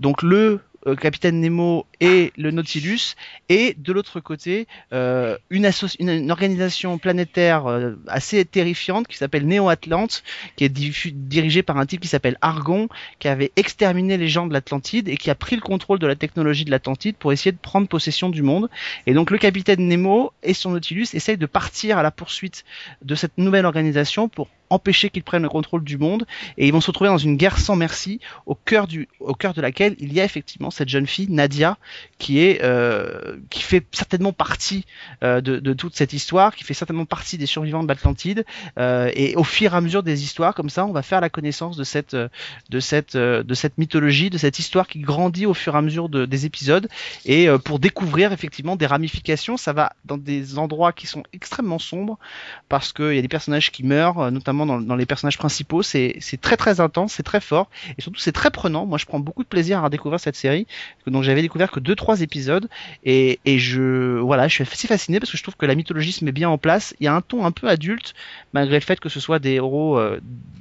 Donc le euh, capitaine Nemo et le Nautilus, et de l'autre côté, euh, une, organisation planétaire euh, assez terrifiante qui s'appelle Néo-Atlante, qui est dirigée par un type qui s'appelle Argon, qui avait exterminé les gens de l'Atlantide et qui a pris le contrôle de la technologie de l'Atlantide pour essayer de prendre possession du monde. Et donc le capitaine Nemo et son Nautilus essayent de partir à la poursuite de cette nouvelle organisation pour empêcher qu'ils prennent le contrôle du monde et ils vont se retrouver dans une guerre sans merci au cœur du au cœur de laquelle il y a effectivement cette jeune fille Nadia qui est euh, qui fait certainement partie euh, de, de, toute cette histoire qui fait certainement partie des survivants de l'Atlantide euh, et au fur et à mesure des histoires comme ça on va faire la connaissance de cette de cette de cette mythologie de cette histoire qui grandit au fur et à mesure de, des épisodes et pour découvrir effectivement des ramifications ça va dans des endroits qui sont extrêmement sombres parce qu'il y a des personnages qui meurent notamment dans, les personnages principaux. C'est très très intense, c'est très fort et surtout c'est très prenant. Moi, je prends beaucoup de plaisir à découvrir cette série. Donc j'avais découvert que deux trois épisodes et, et je voilà, je suis assez fasciné parce que je trouve que la mythologie se met bien en place. Il y a un ton un peu adulte malgré le fait que ce soit des héros euh,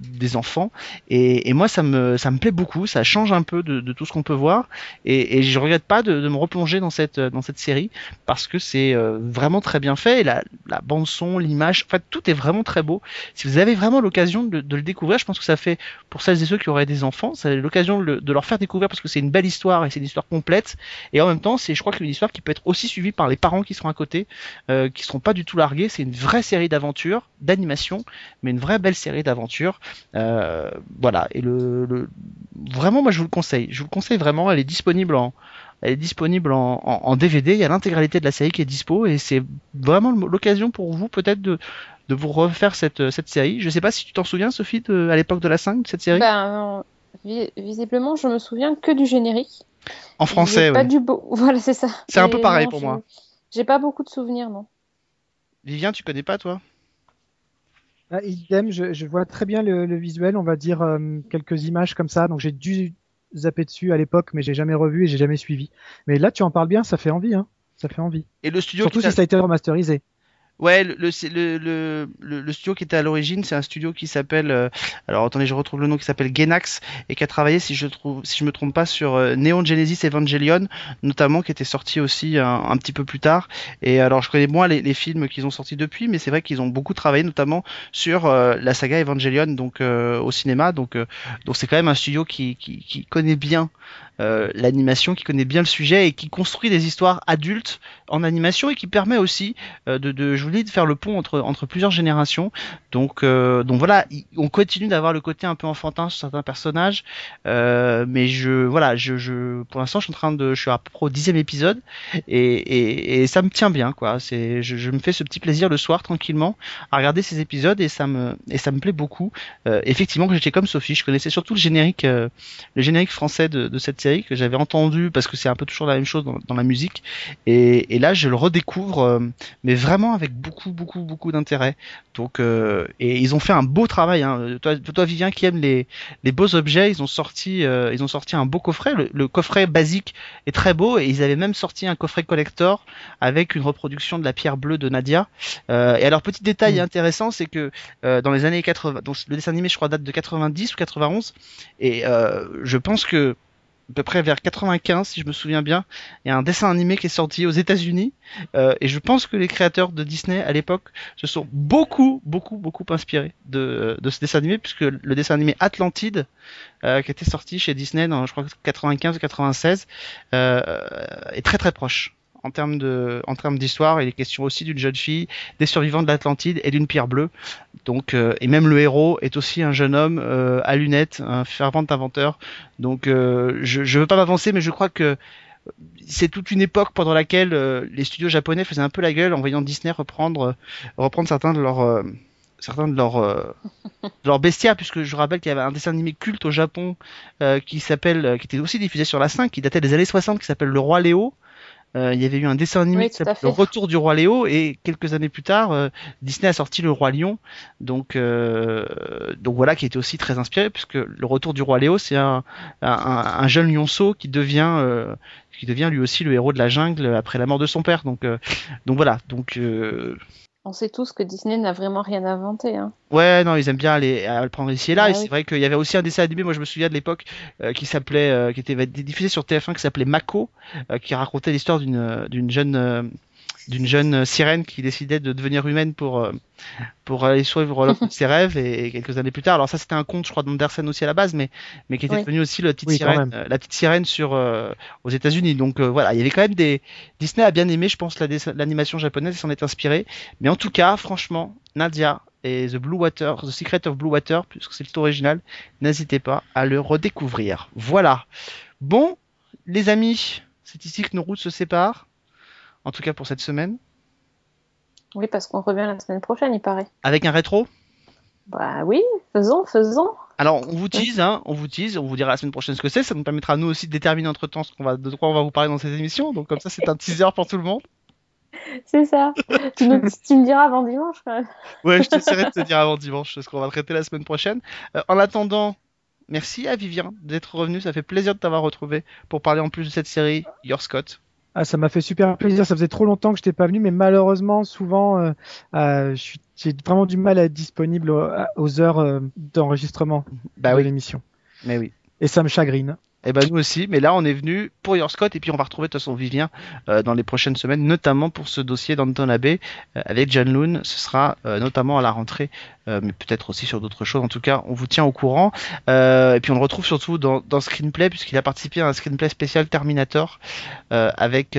des enfants et, et, moi ça me ça me plaît beaucoup. Ça change un peu de, tout ce qu'on peut voir et, et je regrette pas de, me replonger dans cette dans cette série parce que c'est euh, vraiment très bien fait. La, la bande son, l'image, en fait tout est vraiment très beau. Si vous avez vraiment l'occasion de, le découvrir. Je pense que ça fait pour celles et ceux qui auraient des enfants, c'est l'occasion de, leur faire découvrir parce que c'est une belle histoire et c'est une histoire complète. Et en même temps, c'est je crois une histoire qui peut être aussi suivie par les parents qui seront à côté, euh, qui seront pas du tout largués. C'est une vraie série d'aventures, d'animation, mais une vraie belle série d'aventures. Euh, voilà. Et le, vraiment, moi je vous le conseille. Je vous le conseille vraiment. Elle est disponible en elle est disponible en DVD. Il y a l'intégralité de la série qui est dispo et c'est vraiment l'occasion pour vous peut-être de, de vous refaire cette, euh, cette série. Je sais pas si tu t'en souviens, Sophie, à l'époque de la 5, de cette série ben, Visiblement, je me souviens que du générique. En français, oui. Pas du beau. Voilà, c'est ça. C'est un peu pareil pour moi. J'ai pas beaucoup de souvenirs, non. Vivien, tu connais pas, toi? Ah, idem, je, vois très bien le, visuel, on va dire euh, quelques images comme ça, donc j'ai dû zapper dessus à l'époque, mais j'ai jamais revu et j'ai jamais suivi. Mais là, tu en parles bien, ça fait envie, hein. Ça fait envie. Et le studio Surtout si ça a été remasterisé. Ouais, le, le, le, le, studio qui était à l'origine, c'est un studio qui s'appelle, euh, alors attendez, je retrouve le nom, qui s'appelle Genax et qui a travaillé, si je trouve, si je me trompe pas, sur euh, Neon Genesis Evangelion, notamment, qui était sorti aussi un, un, petit peu plus tard. Et alors, je connais moins les, les films qu'ils ont sortis depuis, mais c'est vrai qu'ils ont beaucoup travaillé, notamment sur euh, la saga Evangelion, donc au cinéma. Donc, donc c'est quand même un studio qui, qui, qui connaît bien euh, l'animation, qui connaît bien le sujet et qui construit des histoires adultes en animation et qui permet aussi euh, de, de, je vous dis, de faire le pont entre, entre plusieurs générations. Donc, euh, donc voilà, on continue d'avoir le côté un peu enfantin sur certains personnages, mais je, voilà, je, je, pour l'instant, je suis en train de, je suis à peu au dixième épisode et, et, et ça me tient bien, quoi. C'est, je, je, me fais ce petit plaisir le soir tranquillement à regarder ces épisodes et ça me, et ça me plaît beaucoup. effectivement, que j'étais comme Sophie, je connaissais surtout le générique, le générique français de, de cette que j'avais entendu parce que c'est un peu toujours la même chose dans, la musique. Et, là je le redécouvre euh, mais vraiment avec beaucoup beaucoup beaucoup d'intérêt. Donc euh, et ils ont fait un beau travail hein. toi, toi Vivien qui aime les, les beaux objets ils ont sorti euh, ils ont sorti un beau coffret. Le, coffret basique est très beau et ils avaient même sorti un coffret collector avec une reproduction de la pierre bleue de Nadia. Et alors petit détail mm. intéressant c'est que dans les années 80 donc le dessin animé je crois date de 90 ou 91 et je pense que à peu près vers 95 si je me souviens bien, il y a un dessin animé qui est sorti aux États-Unis. Euh, et je pense que les créateurs de Disney à l'époque se sont beaucoup beaucoup beaucoup inspirés de, de ce dessin animé puisque le dessin animé Atlantide euh, qui était sorti chez Disney dans je crois 95 ou 96 euh, est très très proche en termes d'histoire. Il est question aussi d'une jeune fille, des survivants de l'Atlantide et d'une pierre bleue. Donc, euh, et même le héros est aussi un jeune homme euh, à lunettes, un fervent inventeur. Donc, euh, je, je veux pas m'avancer, mais je crois que c'est toute une époque pendant laquelle les studios japonais faisaient un peu la gueule en voyant Disney reprendre, certains de leurs certains bestiaires puisque je rappelle qu'il y avait un dessin animé culte au Japon qui qui était aussi diffusé sur la 5 qui datait des années 60 qui s'appelle le roi Léo euh, il y avait eu un dessin animé qui s'appelait Le Retour du roi Léo et quelques années plus tard, euh, Disney a sorti Le roi lion. Donc, euh, donc voilà, qui était aussi très inspiré puisque Le Retour du roi Léo, c'est un, un, un, jeune lionceau qui devient qui devient lui aussi le héros de la jungle après la mort de son père. Donc, donc voilà. Donc on sait tous que Disney n'a vraiment rien inventé. Hein. Ouais, non, ils aiment bien aller à le prendre ici et là. Ah et c'est vrai qu'il y avait aussi un dessin animé, moi je me souviens de l'époque, euh, qui s'appelait, euh, qui était diffusé sur TF1, qui s'appelait Mako, euh, qui racontait l'histoire d'une d'une jeune d'une jeune sirène qui décidait de devenir humaine pour euh, pour aller suivre ses rêves et, quelques années plus tard alors ça c'était un conte je crois d'Andersen aussi à la base mais mais qui était devenu aussi la petite sirène euh, la petite sirène sur euh, aux États-Unis donc voilà il y avait quand même des Disney a bien aimé je pense l'animation japonaise et s'en est inspiré mais en tout cas franchement Nadia et The Blue Water, The Secret of Blue Water, puisque c'est le original. N'hésitez pas à le redécouvrir. Voilà. Bon, les amis, c'est ici que nos routes se séparent. En tout cas pour cette semaine. Oui, parce qu'on revient la semaine prochaine, il paraît. Avec un rétro? Bah oui, faisons, faisons. Alors, on vous tease, hein, on vous tease, on vous dira la semaine prochaine ce que c'est. Ça nous permettra nous aussi de déterminer entre temps ce qu'on va, de quoi on va vous parler dans cette émission. Donc comme ça, c'est un teaser pour tout le monde. C'est ça. tu, nous, tu, me diras avant dimanche quand même. Ouais, je t'essaierai de te dire avant dimanche ce qu'on va traiter la semaine prochaine. Euh, en attendant, merci à Vivien d'être revenu. Ça fait plaisir de t'avoir retrouvé pour parler en plus de cette série Your Scott. Ah, ça m'a fait super plaisir. Ça faisait trop longtemps que je n'étais pas venu, mais malheureusement, souvent, euh, euh, j'ai vraiment du mal à être disponible aux, heures euh, d'enregistrement bah de oui. l'émission. Mais oui. Et ça me chagrine. Et eh ben nous aussi, mais là on est venu pour Your Scott et puis on va retrouver de toute façon Vivien euh, dans les prochaines semaines, notamment pour ce dossier d'Anton Abbey euh, avec John Loon. Ce sera euh, notamment à la rentrée, euh, mais peut-être aussi sur d'autres choses. En tout cas, on vous tient au courant. Euh, et puis on le retrouve surtout dans, dans Screenplay puisqu'il a participé à un screenplay spécial Terminator euh, avec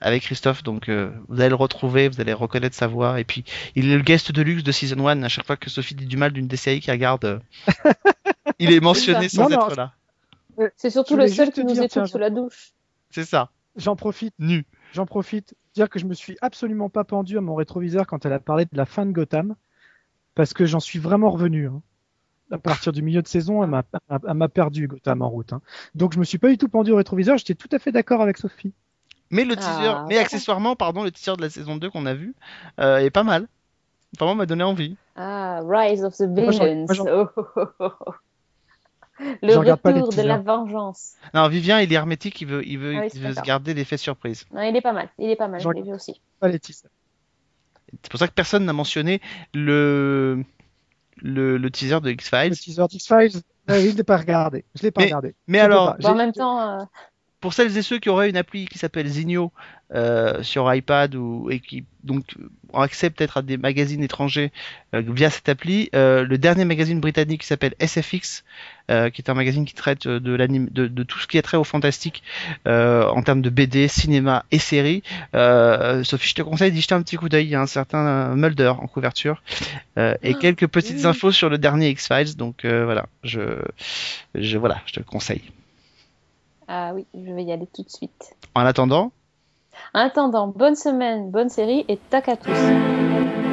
avec Christophe. Donc vous allez le retrouver, vous allez reconnaître sa voix. Et puis il est le guest de luxe de Season 1 à chaque fois que Sophie dit du mal d'une séries qui regarde. il est mentionné sans Non, non, être là. C'est surtout le seul qui nous écoute tiens, sous la douche. C'est ça, J'en profite, nu. j'en profite, dire que je me suis absolument pas pendu à mon rétroviseur quand elle a parlé de la fin de Gotham, parce que j'en suis vraiment revenu. hein. À partir du milieu de saison, elle m'a- perdu Gotham en route. hein. Donc je me suis pas du tout pendu au rétroviseur. J'étais tout à fait d'accord avec Sophie. Mais le teaser, Ah, mais accessoirement, pardon, le teaser de la saison 2 qu'on a vu euh, est pas mal. Vraiment m'a donné envie. Ah, Rise of the moi, Le Je regarde pas les retour de la vengeance. Non, Vivien, il est hermétique, il veut, il veut, Ah oui, il veut se garder l'effet surprise. Non, il est pas mal. Il est pas mal. Je Je l'ai vu aussi. Pas les teasers. C'est pour ça que personne n'a mentionné le, le, le teaser de Le X-Files. teaser d'X-Files, je l'ai pas regardé. Je l'ai pas Mais- regardé. Mais Je alors, pas. Bon, en même temps, euh, pour celles et ceux qui auraient une appli qui s'appelle Zinio euh, sur iPad ou et qui donc ont accès peut-être à des magazines étrangers euh, via cette appli, euh, le dernier magazine britannique qui s'appelle SFX, qui est un magazine qui traite de l'anime, de, de tout ce qui est trait au fantastique en termes de BD, cinéma et séries. Sophie, je te conseille d'y jeter un petit coup d'œil. Il y a un certain Mulder en couverture et Ah, quelques petites oui. infos sur le dernier X Files. Donc voilà, je, je voilà, je te le conseille. Ah oui, je vais y aller tout de suite. En attendant? En attendant, bonne semaine, bonne série et tac à tous.